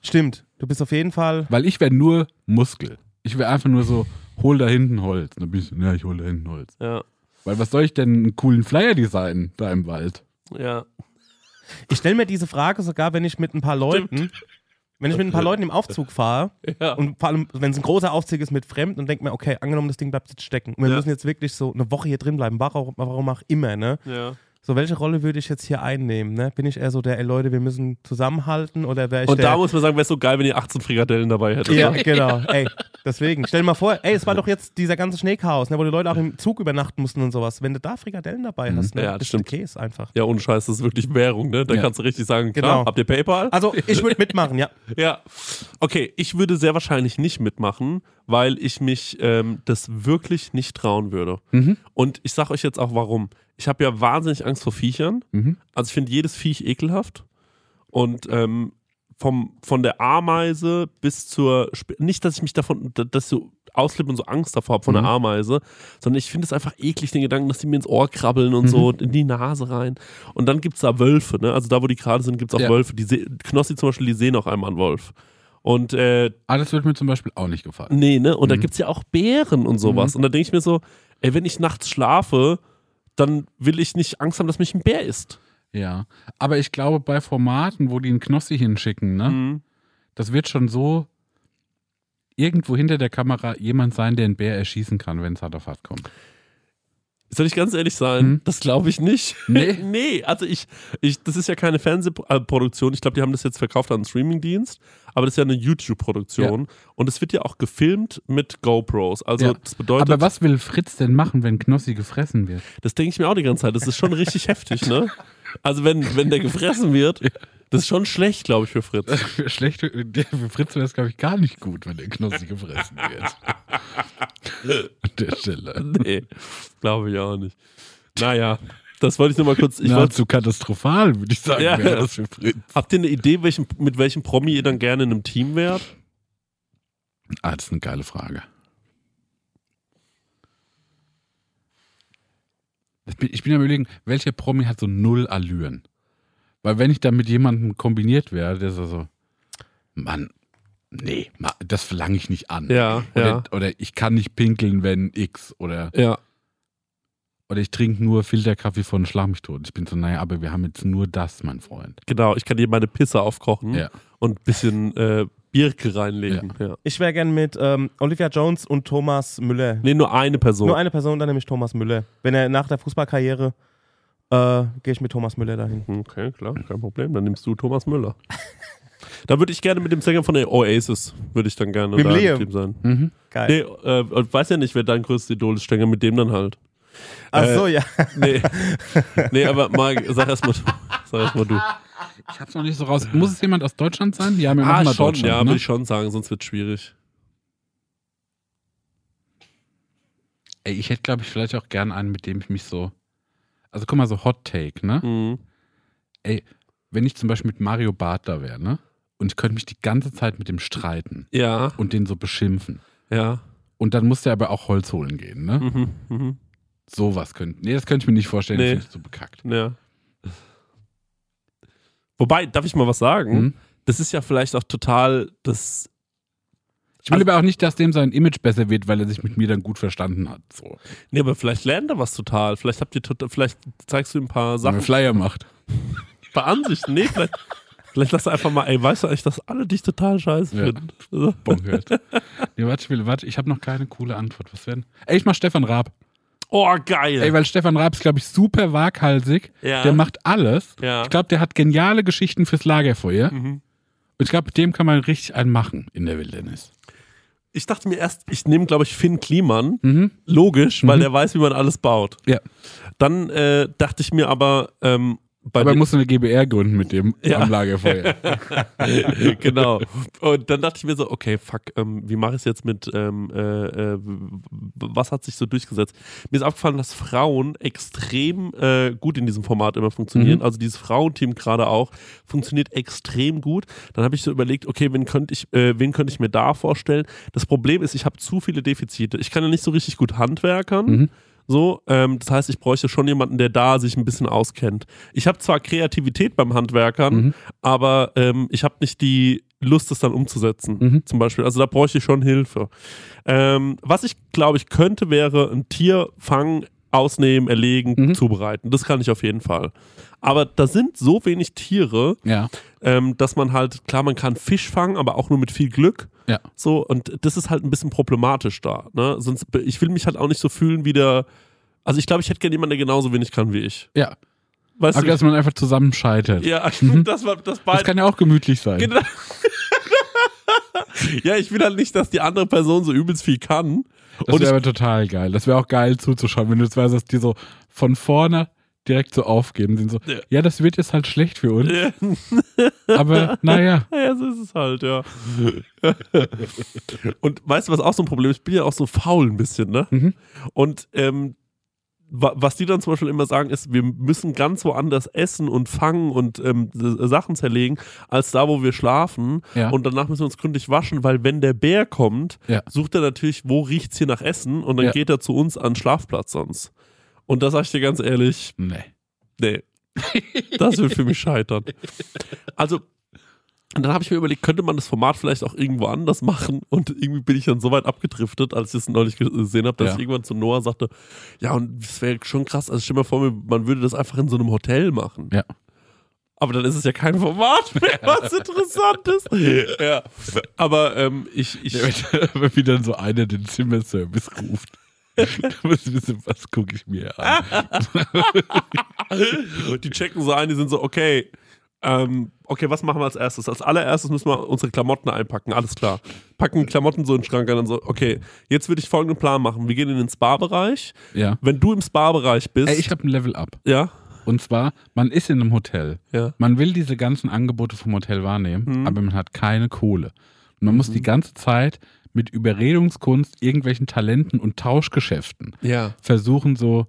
Stimmt, du bist auf jeden Fall. Weil ich wäre nur Muskel. Ich wäre einfach nur so, hol da hinten Holz. Dann bin ich so, ja, ich hol da hinten Holz. Ja. Weil was soll ich denn einen coolen Flyer designen da im Wald? Ja. Ich stelle mir diese Frage sogar, wenn ich mit ein paar Leuten, wenn ich mit ein paar Leuten im Aufzug fahre Ja. und vor allem, wenn es ein großer Aufzug ist mit Fremden und denke mir, okay, angenommen, das Ding bleibt jetzt stecken und wir Ja. müssen jetzt wirklich so eine Woche hier drin bleiben, warum, warum auch immer, ne? ja. So, welche Rolle würde ich jetzt hier einnehmen, ne? Bin ich eher so der, ey Leute, wir müssen zusammenhalten oder wäre ich Und der... da muss man sagen, wäre es so geil, wenn ihr 18 Frikadellen dabei hättet. ja, genau. Ey, deswegen. Stell dir mal vor, ey, es war doch jetzt dieser ganze Schneechaos, ne, wo die Leute auch im Zug übernachten mussten und sowas. Wenn du da Frikadellen dabei hast, ne, Ja, das stimmt. Käse einfach. Ja, ohne Scheiß, das ist wirklich Währung, ne? Da Ja. kannst du richtig sagen, Genau. klar, habt ihr PayPal? Also, ich würde mitmachen, ja. Ja. Okay, ich würde sehr wahrscheinlich nicht mitmachen, weil ich mich ähm, das wirklich nicht trauen würde. Mhm. Und ich sag euch jetzt auch warum. Ich habe ja wahnsinnig Angst vor Viechern. Mhm. Also ich finde jedes Viech ekelhaft. Und ähm, vom, von der Ameise bis zur Sp nicht, dass ich mich davon, da- dass ich so ausflippe und so Angst davor habe von Mhm. der Ameise, sondern ich finde es einfach eklig, den Gedanken, dass die mir ins Ohr krabbeln und so in die Nase rein. Und dann gibt es da Wölfe, ne? Also da, wo die gerade sind, gibt es auch Ja. Wölfe. Die Knossi zum Beispiel, die sehen auch einmal einen Wolf. Und äh, Ah, das würde mir zum Beispiel auch nicht gefallen. nee, ne? Und da Mhm. gibt es ja auch Bären und sowas. Und da denke ich mir so, ey, wenn ich nachts schlafe, dann will ich nicht Angst haben, dass mich ein Bär isst. Ja. Aber ich glaube, bei Formaten, wo die einen Knossi hinschicken, ne, Mhm. das wird schon so irgendwo hinter der Kamera jemand sein, der einen Bär erschießen kann, wenn es hart auf hart kommt. Soll ich ganz ehrlich sein? Hm? Das glaube ich nicht. Nee? nee, also ich, ich, das ist ja keine Fernsehproduktion. Ich glaube, die haben das jetzt verkauft an einen Streamingdienst, aber das ist ja eine YouTube-Produktion. Und es wird ja auch gefilmt mit GoPros. Also Ja. das bedeutet, Aber was will Fritz denn machen, wenn Knossi gefressen wird? das denke ich mir auch die ganze Zeit. Das ist schon richtig heftig, ne? Also wenn, wenn der gefressen wird, das ist schon schlecht, glaube ich, für Fritz. Für, schlecht, für Fritz wäre es, glaube ich, gar nicht gut, wenn der Knossi gefressen wird. An der Stelle. Nee, glaube ich auch nicht. Naja, das wollte ich nur mal kurz. Ich wollte, zu katastrophal, würde ich sagen, Ja. wäre das für Fritz. habt ihr eine Idee, welchen, mit welchem Promi ihr dann gerne in einem Team wärt? Ah, das ist eine geile Frage. Ich bin, ich bin am überlegen, welcher Promi hat so null Allüren? Weil wenn ich da mit jemandem kombiniert wäre, der so, so Mann, nee, das verlange ich nicht an. Ja, Oder, ja. oder ich kann nicht pinkeln, wenn X. Oder, Ja, oder ich trinke nur Filterkaffee von Schlag mich tot. Ich bin so, naja, aber wir haben jetzt nur das, mein Freund. genau. Ich kann dir meine Pisse aufkochen Ja. und ein bisschen äh, Birke reinlegen. Ja. Ich wäre gern mit ähm, Olivia Jones und Thomas Müller. Nee, nur eine Person. Nur eine Person, dann nämlich Thomas Müller. Wenn er nach der Fußballkarriere äh, gehe ich mit Thomas Müller dahin. Okay, klar, kein Problem. Dann nimmst du Thomas Müller. da würde ich gerne mit dem Sänger von der Oasis, würde ich dann gerne Mit da Liam? im Team sein. Mhm. Geil. Nee, äh, ich weiß ja nicht, wer dein größtes Idol ist, Stenger, mit dem dann halt. Ach äh, so, ja. Nee, nee aber mal, sag erst mal, du. sag erst mal du. Ich hab's noch nicht so raus. Muss es jemand aus Deutschland sein? Ja, wir machen Ah, mal schon, Deutschland. ja, ne? würde ich schon sagen, sonst wird es schwierig. Ey, ich hätte, glaube ich, vielleicht auch gern einen, mit dem ich mich so. Also guck mal, so Hot Take, ne? Mhm. Ey, wenn ich zum Beispiel mit Mario Barth da wäre, ne? Und ich könnte mich die ganze Zeit mit dem streiten Ja, und den so beschimpfen. ja. Und dann muss der aber auch Holz holen gehen, ne? Mhm, mhm. Sowas könnte. Nee, das könnte ich mir nicht vorstellen, Nee. das ich so bekackt. Ja. Wobei, darf ich mal was sagen? Mhm. Das ist ja vielleicht auch total das. Ich will Also- aber auch nicht, dass dem sein Image besser wird, weil er sich mit mir dann gut verstanden hat. So. Nee, aber vielleicht lernt er was total. Vielleicht habt ihr vielleicht zeigst du ihm ein paar Wenn Sachen, er Flyer macht. ein paar Ansichten. Nee, vielleicht, vielleicht lass er einfach mal, ey, weißt du eigentlich, dass alle dich total scheiße Ja. finden? Bonkert. nee, warte, ich will, warte, ich habe noch keine coole Antwort. Was werden? Ey, ich mach Stefan Raab. Oh, geil. Ey, weil Stefan Raab ist, glaube ich, super waghalsig. Ja. Der macht alles. Ja. Ich glaube, der hat geniale Geschichten fürs Lagerfeuer. Mhm. Und ich glaube, mit dem kann man richtig einen machen in der Wildnis. ich dachte mir erst, ich nehme, glaube ich, Finn Kliman. Mhm. Logisch, weil der weiß, wie man alles baut. Ja. Dann äh, dachte ich mir aber, ähm, bei Aber er den- muss eine GBR gründen mit dem Ja. am Lagerfeuer. genau. Und dann dachte ich mir so, okay, fuck, ähm, wie mache ich es jetzt mit, ähm, äh, äh, was hat sich so durchgesetzt? Mir ist aufgefallen, dass Frauen extrem äh, gut in diesem Format immer funktionieren. Mhm. Also dieses Frauenteam gerade auch funktioniert extrem gut. Dann habe ich so überlegt, okay, wen könnte ich, äh, wen könnte ich mir da vorstellen? Das Problem ist, ich habe zu viele Defizite. Ich kann ja nicht so richtig gut handwerkern. Mhm. So, ähm, das heißt, ich bräuchte schon jemanden, der da sich ein bisschen auskennt. Ich habe zwar Kreativität beim Handwerkern, Mhm. aber ähm, ich habe nicht die Lust, es dann umzusetzen, Mhm. zum Beispiel. Also da bräuchte ich schon Hilfe. Ähm, was ich, glaube ich, könnte, wäre ein Tier fangen, ausnehmen, erlegen, Mhm. zubereiten. Das kann ich auf jeden Fall. Aber da sind so wenig Tiere, ja. ähm, dass man halt, klar, man kann Fisch fangen, aber auch nur mit viel Glück. Ja. So, und das ist halt ein bisschen problematisch da. Ne? Sonst, ich will mich halt auch nicht so fühlen wie der. Also ich glaube, ich hätte gerne jemanden, der genauso wenig kann wie ich. Ja. Weißt Aber du? dass man einfach zusammen scheitert. ja, das war das Das kann ja auch gemütlich sein. Genau. ja, ich will halt nicht, dass die andere Person so übelst viel kann. Das wäre total geil. Das wäre auch geil zuzuschauen, wenn du jetzt weißt, dass die so von vorne direkt so aufgeben. Sind so, Ja. ja, das wird jetzt halt schlecht für uns. ja, Aber naja. ja, so ist es halt, ja. Und weißt du, was auch so ein Problem ist? Ich bin ja auch so faul ein bisschen, ne? Mhm. Und ähm, was die dann zum Beispiel immer sagen, ist, wir müssen ganz woanders essen und fangen und ähm, s- Sachen zerlegen, als da, wo wir schlafen. Ja. Und danach müssen wir uns gründlich waschen, weil wenn der Bär kommt, Ja. sucht er natürlich, wo riecht's hier nach Essen und dann Ja. geht er zu uns an den Schlafplatz sonst. Und da sag ich dir ganz ehrlich, Nee. nee, das wird für mich scheitern. Also, und dann habe ich mir überlegt, könnte man das Format vielleicht auch irgendwo anders machen? Und irgendwie bin ich dann so weit abgedriftet, als ich es neulich gesehen habe, dass Ja. ich irgendwann zu Noah sagte, ja, und das wäre schon krass. Also stell mal vor, man würde das einfach in so einem Hotel machen. Ja. Aber dann ist es ja kein Format mehr, was interessant ist. Ja. Aber ähm, ich, ich, Wenn wie dann so einer den Zimmerservice ruft. Da muss ich wissen, was gucke ich mir an. die checken so ein, die sind so, okay, ähm, okay, was machen wir als erstes? Als allererstes müssen wir unsere Klamotten einpacken, alles klar. Packen Klamotten so in den Schrank ein und so, okay, jetzt würde ich folgenden Plan machen. Wir gehen in den Spa-Bereich. Ja. Wenn du im Spa-Bereich bist, Ey, ich habe ein Level up. ja, Und zwar, man ist in einem Hotel. ja, Man will diese ganzen Angebote vom Hotel wahrnehmen, Mhm. aber man hat keine Kohle. Und man muss die ganze Zeit mit Überredungskunst, irgendwelchen Talenten und Tauschgeschäften ja. versuchen, so,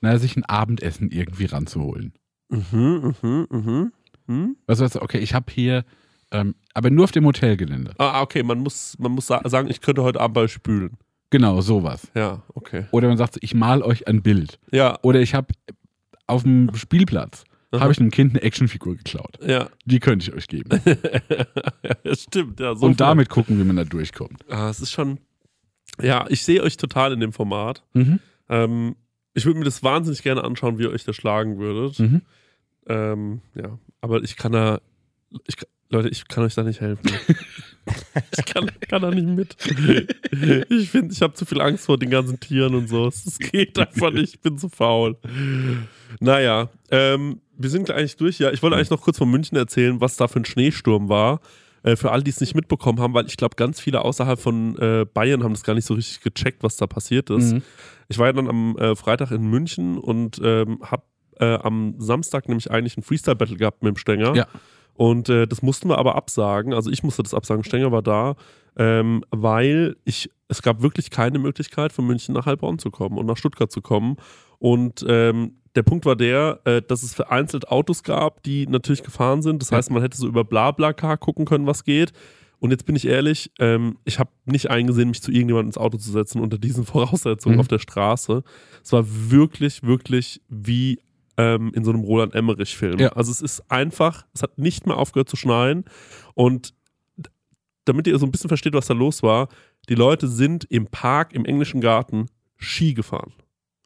naja, sich ein Abendessen irgendwie ranzuholen. Mhm, mhm, mhm. Hm? Du, okay, ich habe hier, ähm, aber nur auf dem Hotelgelände. Ah, okay, man muss, man muss sa sagen, ich könnte heute Abend mal spülen. Genau, sowas. Ja, okay. Oder man sagt, ich mal euch ein Bild. Ja, Oder ich habe auf dem Spielplatz, habe ich einem Kind eine Actionfigur geklaut. ja. Die könnte ich euch geben. ja stimmt, ja. So Und damit gucken, wie man da durchkommt. Ah, es ist schon. Ja, ich sehe euch total in dem Format. Mhm. Ähm, ich würde mir das wahnsinnig gerne anschauen, wie ihr euch da schlagen würdet. Mhm. Ähm, ja, aber ich kann da. Ich, Leute, ich kann euch da nicht helfen. ich kann, kann da nicht mit. Ich finde, ich habe zu viel Angst vor den ganzen Tieren und so. Es geht einfach nicht. Ich bin zu faul. Naja, ähm, wir sind eigentlich durch. Ja, ich wollte eigentlich noch kurz von München erzählen, was da für ein Schneesturm war. Äh, für alle, die es nicht mitbekommen haben, weil ich glaube, ganz viele außerhalb von äh, Bayern haben das gar nicht so richtig gecheckt, was da passiert ist. Mhm. Ich war ja dann am äh, Freitag in München und ähm, habe äh, am Samstag nämlich eigentlich ein Freestyle-Battle gehabt mit dem Stenger. Ja. Und äh, das mussten wir aber absagen. Also ich musste das absagen. Stenger war da, ähm, weil ich, es gab wirklich keine Möglichkeit, von München nach Heilbronn zu kommen und nach Stuttgart zu kommen. Und ähm, der Punkt war der, äh, dass es vereinzelt Autos gab, die natürlich gefahren sind. Das Ja. heißt, man hätte so über BlaBlaCar gucken können, was geht. Und jetzt bin ich ehrlich, ähm, ich habe nicht eingesehen, mich zu irgendjemandem ins Auto zu setzen unter diesen Voraussetzungen Mhm. auf der Straße. Es war wirklich, wirklich wie ähm, in so einem Roland Emmerich-Film. Ja. Also es ist einfach, es hat nicht mehr aufgehört zu schneien. Und damit ihr so ein bisschen versteht, was da los war, die Leute sind im Park, im englischen Garten, Ski gefahren.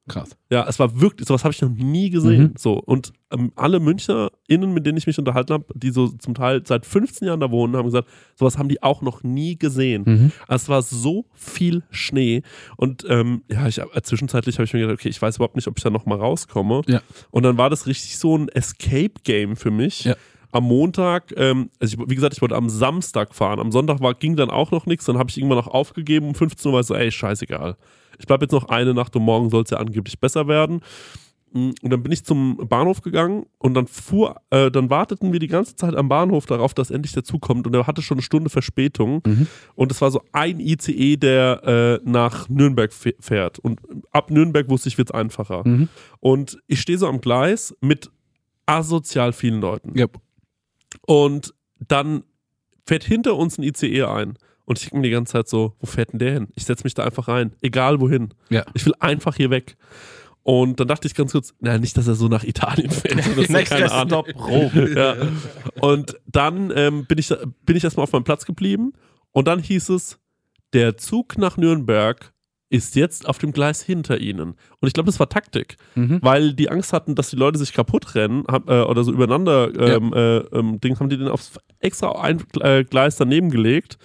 Krass. Ja, es war wirklich, sowas habe ich noch nie gesehen. Mhm. So. Und ähm, alle MünchnerInnen, mit denen ich mich unterhalten habe, die so zum Teil seit 15 Jahren da wohnen, haben gesagt, sowas haben die auch noch nie gesehen. Mhm. Also es war so viel Schnee. Und ähm, ja, ich, äh, zwischenzeitlich habe ich mir gedacht, okay, ich weiß überhaupt nicht, ob ich da nochmal rauskomme. Ja. Und dann war das richtig so ein Escape-Game für mich. Ja. Am Montag, ähm, also ich, wie gesagt, ich wollte am Samstag fahren. Am Sonntag war, ging dann auch noch nichts. Dann habe ich irgendwann noch aufgegeben. Um 15 Uhr war ich so, ey, scheißegal. Ich bleibe jetzt noch eine Nacht und morgen soll es ja angeblich besser werden. Mm, Und dann bin ich zum Bahnhof gegangen und dann fuhr, äh, dann warteten wir die ganze Zeit am Bahnhof darauf, dass endlich der Zug kommt und er hatte schon eine Stunde Verspätung und es war so ein ICE, der äh, nach Nürnberg fäh- fährt und ab Nürnberg wusste ich, wird es einfacher. Und ich stehe so am Gleis mit asozial vielen Leuten Ja. und dann fährt hinter uns ein ICE ein. Und ich denke mir die ganze Zeit so, wo fährt denn der hin? Ich setze mich da einfach rein, egal wohin. Ja. Ich will einfach hier weg. Und dann dachte ich ganz kurz, na, nicht, dass er so nach Italien fährt. Das ist keine Ahnung. Stop, Rom. Ja. Und dann ähm, bin, ich, bin ich erstmal auf meinem Platz geblieben. Und dann hieß es, der Zug nach Nürnberg ist jetzt auf dem Gleis hinter ihnen. Und ich glaube, das war Taktik, Mhm. weil die Angst hatten, dass die Leute sich kaputt rennen hab, äh, oder so übereinander ähm, äh, ähm, Ding, haben die den aufs extra ein äh, Gleis daneben gelegt.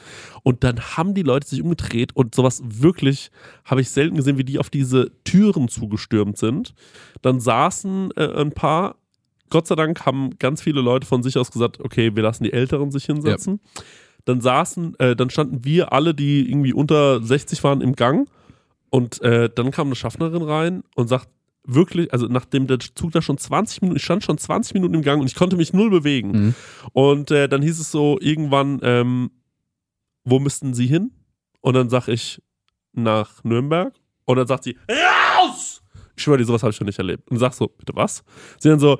Und dann haben die Leute sich umgedreht und sowas wirklich habe ich selten gesehen, wie die auf diese Türen zugestürmt sind. Dann saßen äh, ein paar. Gott sei Dank haben ganz viele Leute von sich aus gesagt, okay, wir lassen die Älteren sich hinsetzen. Dann saßen, äh, dann standen wir alle, die irgendwie unter 60 waren, im Gang. Und äh, dann kam eine Schaffnerin rein und sagt wirklich, also nachdem der Zug da schon 20 Minuten, ich stand schon 20 Minuten im Gang und ich konnte mich null bewegen. Mhm. Und äh, dann hieß es so irgendwann, ähm, wo müssten Sie hin? Und dann sag ich nach Nürnberg. Und dann sagt sie, raus! Ich schwöre dir, sowas habe ich schon nicht erlebt. Und sag so, bitte was? Sie dann so,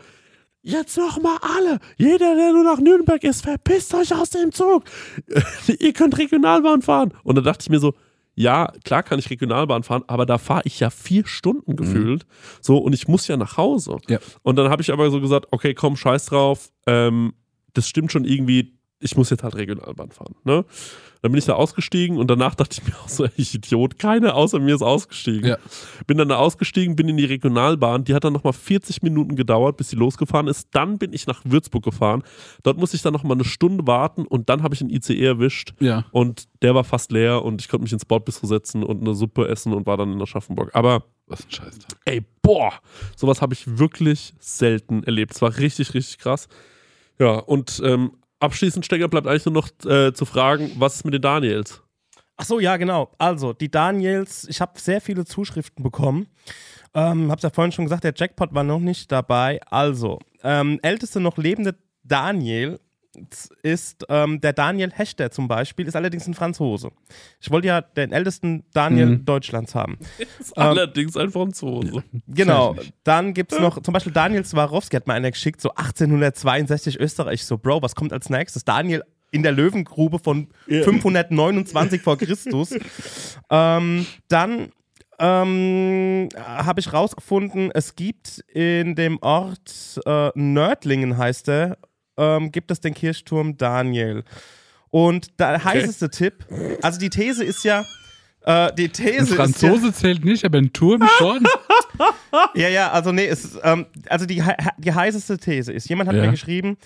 jetzt noch mal alle. Jeder, der nur nach Nürnberg ist, verpisst euch aus dem Zug. Ihr könnt Regionalbahn fahren. Und dann dachte ich mir so, ja, klar kann ich Regionalbahn fahren, aber da fahre ich ja vier Stunden gefühlt. So, und ich muss ja nach Hause. Ja. Und dann habe ich aber so gesagt, okay, komm, scheiß drauf. Ähm, das stimmt schon irgendwie, ich muss jetzt halt Regionalbahn fahren. Ne? Dann bin ich da ausgestiegen und danach dachte ich mir auch so, ich Idiot, keiner außer mir ist ausgestiegen. Ja. Bin dann da ausgestiegen, bin in die Regionalbahn, die hat dann nochmal 40 Minuten gedauert, bis sie losgefahren ist. Dann bin ich nach Würzburg gefahren. Dort musste ich dann nochmal eine Stunde warten und dann habe ich einen ICE erwischt. Ja. Und der war fast leer und ich konnte mich ins Bordbistro setzen und eine Suppe essen und war dann in Aschaffenburg. Aber Was ein Scheiß. ey, boah, sowas habe ich wirklich selten erlebt. Es war richtig, richtig krass. Ja, und ähm, abschließend, Stecker, bleibt eigentlich nur noch äh, zu fragen, was ist mit den Daniels? Ach so, ja, genau. Also, die Daniels, ich habe sehr viele Zuschriften bekommen. Ähm, hab's ja vorhin schon gesagt, der Jackpot war noch nicht dabei. Also, ähm, älteste noch lebende Daniel ist ähm, der Daniel Hechter zum Beispiel, ist allerdings ein Franzose. Ich wollte ja den ältesten Daniel Deutschlands haben. Ist allerdings ein Franzose. Genau. Dann gibt es noch zum Beispiel Daniel Swarovski, hat mir einer geschickt, so 1862 Österreich. So, Bro, was kommt als nächstes? Daniel in der Löwengrube von 529 vor Christus. ähm, dann ähm, habe ich rausgefunden, es gibt in dem Ort äh, Nördlingen, heißt er, ähm, gibt es den Kirchturm Daniel. Und der heißeste Tipp, also die These ist ja, äh, die Ein These ist ja, Franzose zählt nicht, aber ein Turm schon. ja, ja, also nee, es, ähm, also die, die heißeste These ist, jemand hat Ja. mir geschrieben,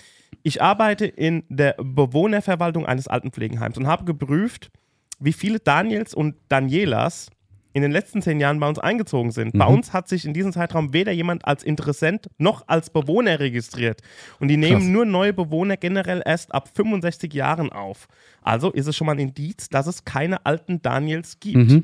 ich arbeite in der Bewohnerverwaltung eines Altenpflegenheims und habe geprüft, wie viele Daniels und Danielas in den letzten zehn Jahren bei uns eingezogen sind. Bei uns hat sich in diesem Zeitraum weder jemand als Interessent noch als Bewohner registriert. Und die nehmen Krass. nur neue Bewohner generell erst ab 65 Jahren auf. Also ist es schon mal ein Indiz, dass es keine alten Daniels gibt.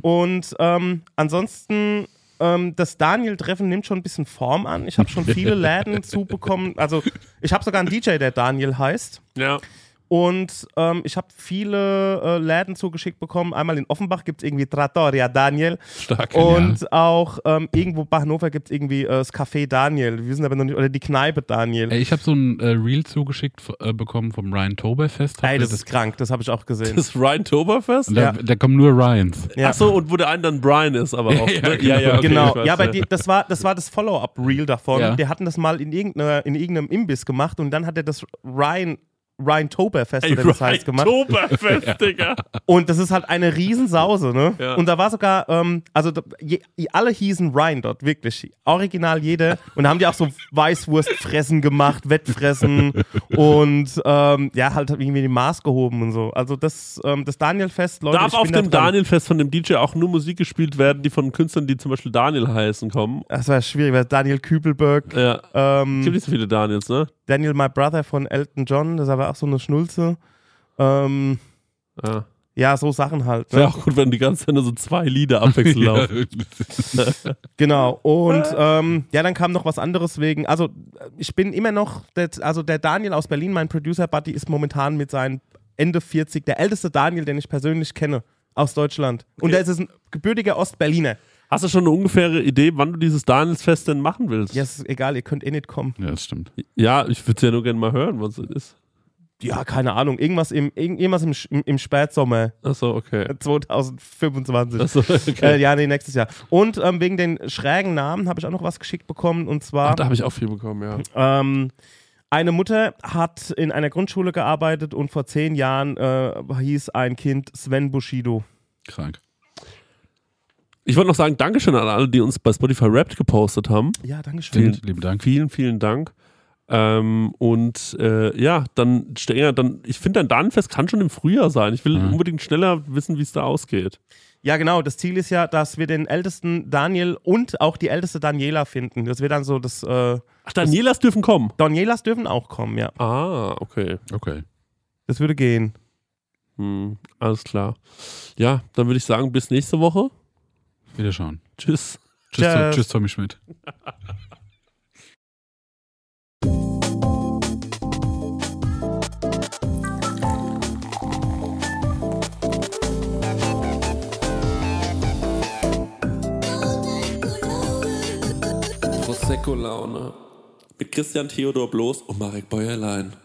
Und ähm, ansonsten, ähm, das Daniel-Treffen nimmt schon ein bisschen Form an. Ich habe schon viele Läden zubekommen. Also ich habe sogar einen DJ, der Daniel heißt. Ja. Und ähm, ich habe viele äh, Läden zugeschickt bekommen. Einmal in Offenbach gibt es irgendwie Trattoria Daniel. Stark. Und auch ähm, irgendwo bei Hannover gibt es irgendwie äh, das Café Daniel. Wir sind aber noch nicht, oder die Kneipe Daniel. Ey, ich habe so ein äh, Reel zugeschickt äh, bekommen vom Ryan Toberfest. Ey, das ist krank, das habe ich auch gesehen. Das Ryan Toberfest? Da, Ja. da kommen nur Ryans. Ja. Achso, und wo der eine dann Brian ist, aber auch. Ja, ne? genau. okay, genau, ich weiß, ja, aber die, das war das, war das Follow-up-Reel davon. Ja. Die hatten das mal in, irgendeiner, in irgendeinem Imbiss gemacht und dann hat er das Ryan, Ryan Toberfest oder wie das Ryan heißt gemacht. Toberfest, Digga. Und das ist halt eine Riesensause, ne? Ja. Und da war sogar, ähm, also da, je, alle hießen Ryan dort, wirklich. Original jeder. Und da haben die auch so Weißwurstfressen gemacht, Wettfressen und ähm, ja, halt irgendwie die Maß gehoben und so. Also das, ähm, das Daniel-Fest, Leute, Darf ich auf bin da dem. Daniel-Fest von dem DJ auch nur Musik gespielt werden, die von Künstlern, die zum Beispiel Daniel heißen, kommen? Das war schwierig, weil Daniel Kübelberg, Ja. Es gibt ähm, nicht so viele Daniels, ne? Daniel My Brother von Elton John, das ist aber auch so eine Schnulze. Ähm, Ja. ja, so Sachen halt. Ne? Wäre auch gut, wenn die ganze Zeit nur so zwei Lieder abwechselnd laufen. Genau. Und ähm, ja, dann kam noch was anderes wegen. Also, ich bin immer noch, der, also der Daniel aus Berlin, mein Producer-Buddy, ist momentan mit seinen Ende 40 der älteste Daniel, den ich persönlich kenne aus Deutschland. Und der ist ein gebürtiger Ostberliner. Hast du schon eine ungefähre Idee, wann du dieses Daniels-Fest denn machen willst? Ja, ist egal, ihr könnt eh nicht kommen. ja, das stimmt. Ja, ich würde ja nur gerne mal hören, was es ist. Ja, keine Ahnung. Irgendwas im, irgend- irgendwas im, im, im Spätsommer Achso, okay. 2025. Achso, okay. Äh, ja, nee, nächstes Jahr. Und ähm, wegen den schrägen Namen habe ich auch noch was geschickt bekommen. Und zwar. Ach, da habe ich auch viel bekommen, ja. Ähm, eine Mutter hat in einer Grundschule gearbeitet und vor zehn Jahren äh, hieß ein Kind Sven Bushido. Krank. Ich wollte noch sagen, Dankeschön an alle, die uns bei Spotify Wrapped gepostet haben. Ja, danke schön. Vielen- Vielen lieben Dank. Vielen, vielen Dank. Ähm, und äh, ja, dann, Stenger, dann, ich finde, dein Danielfest kann schon im Frühjahr sein. Ich will Mhm. unbedingt schneller wissen, wie es da ausgeht. Ja, genau. Das Ziel ist ja, dass wir den ältesten Daniel und auch die älteste Daniela finden. Das wird dann so, das äh, Ach, Danielas dürfen kommen. Danielas dürfen auch kommen, ja. Ah, okay. Okay. Das würde gehen. Hm, alles klar. Ja, dann würde ich sagen, bis nächste Woche. Wiederschauen. Tschüss. Tschüss, Tschüss. tschüss Tommy Schmidt. Prosecco-Laune. Mit Christian Theodor Bloß und Marek Bäuerlein.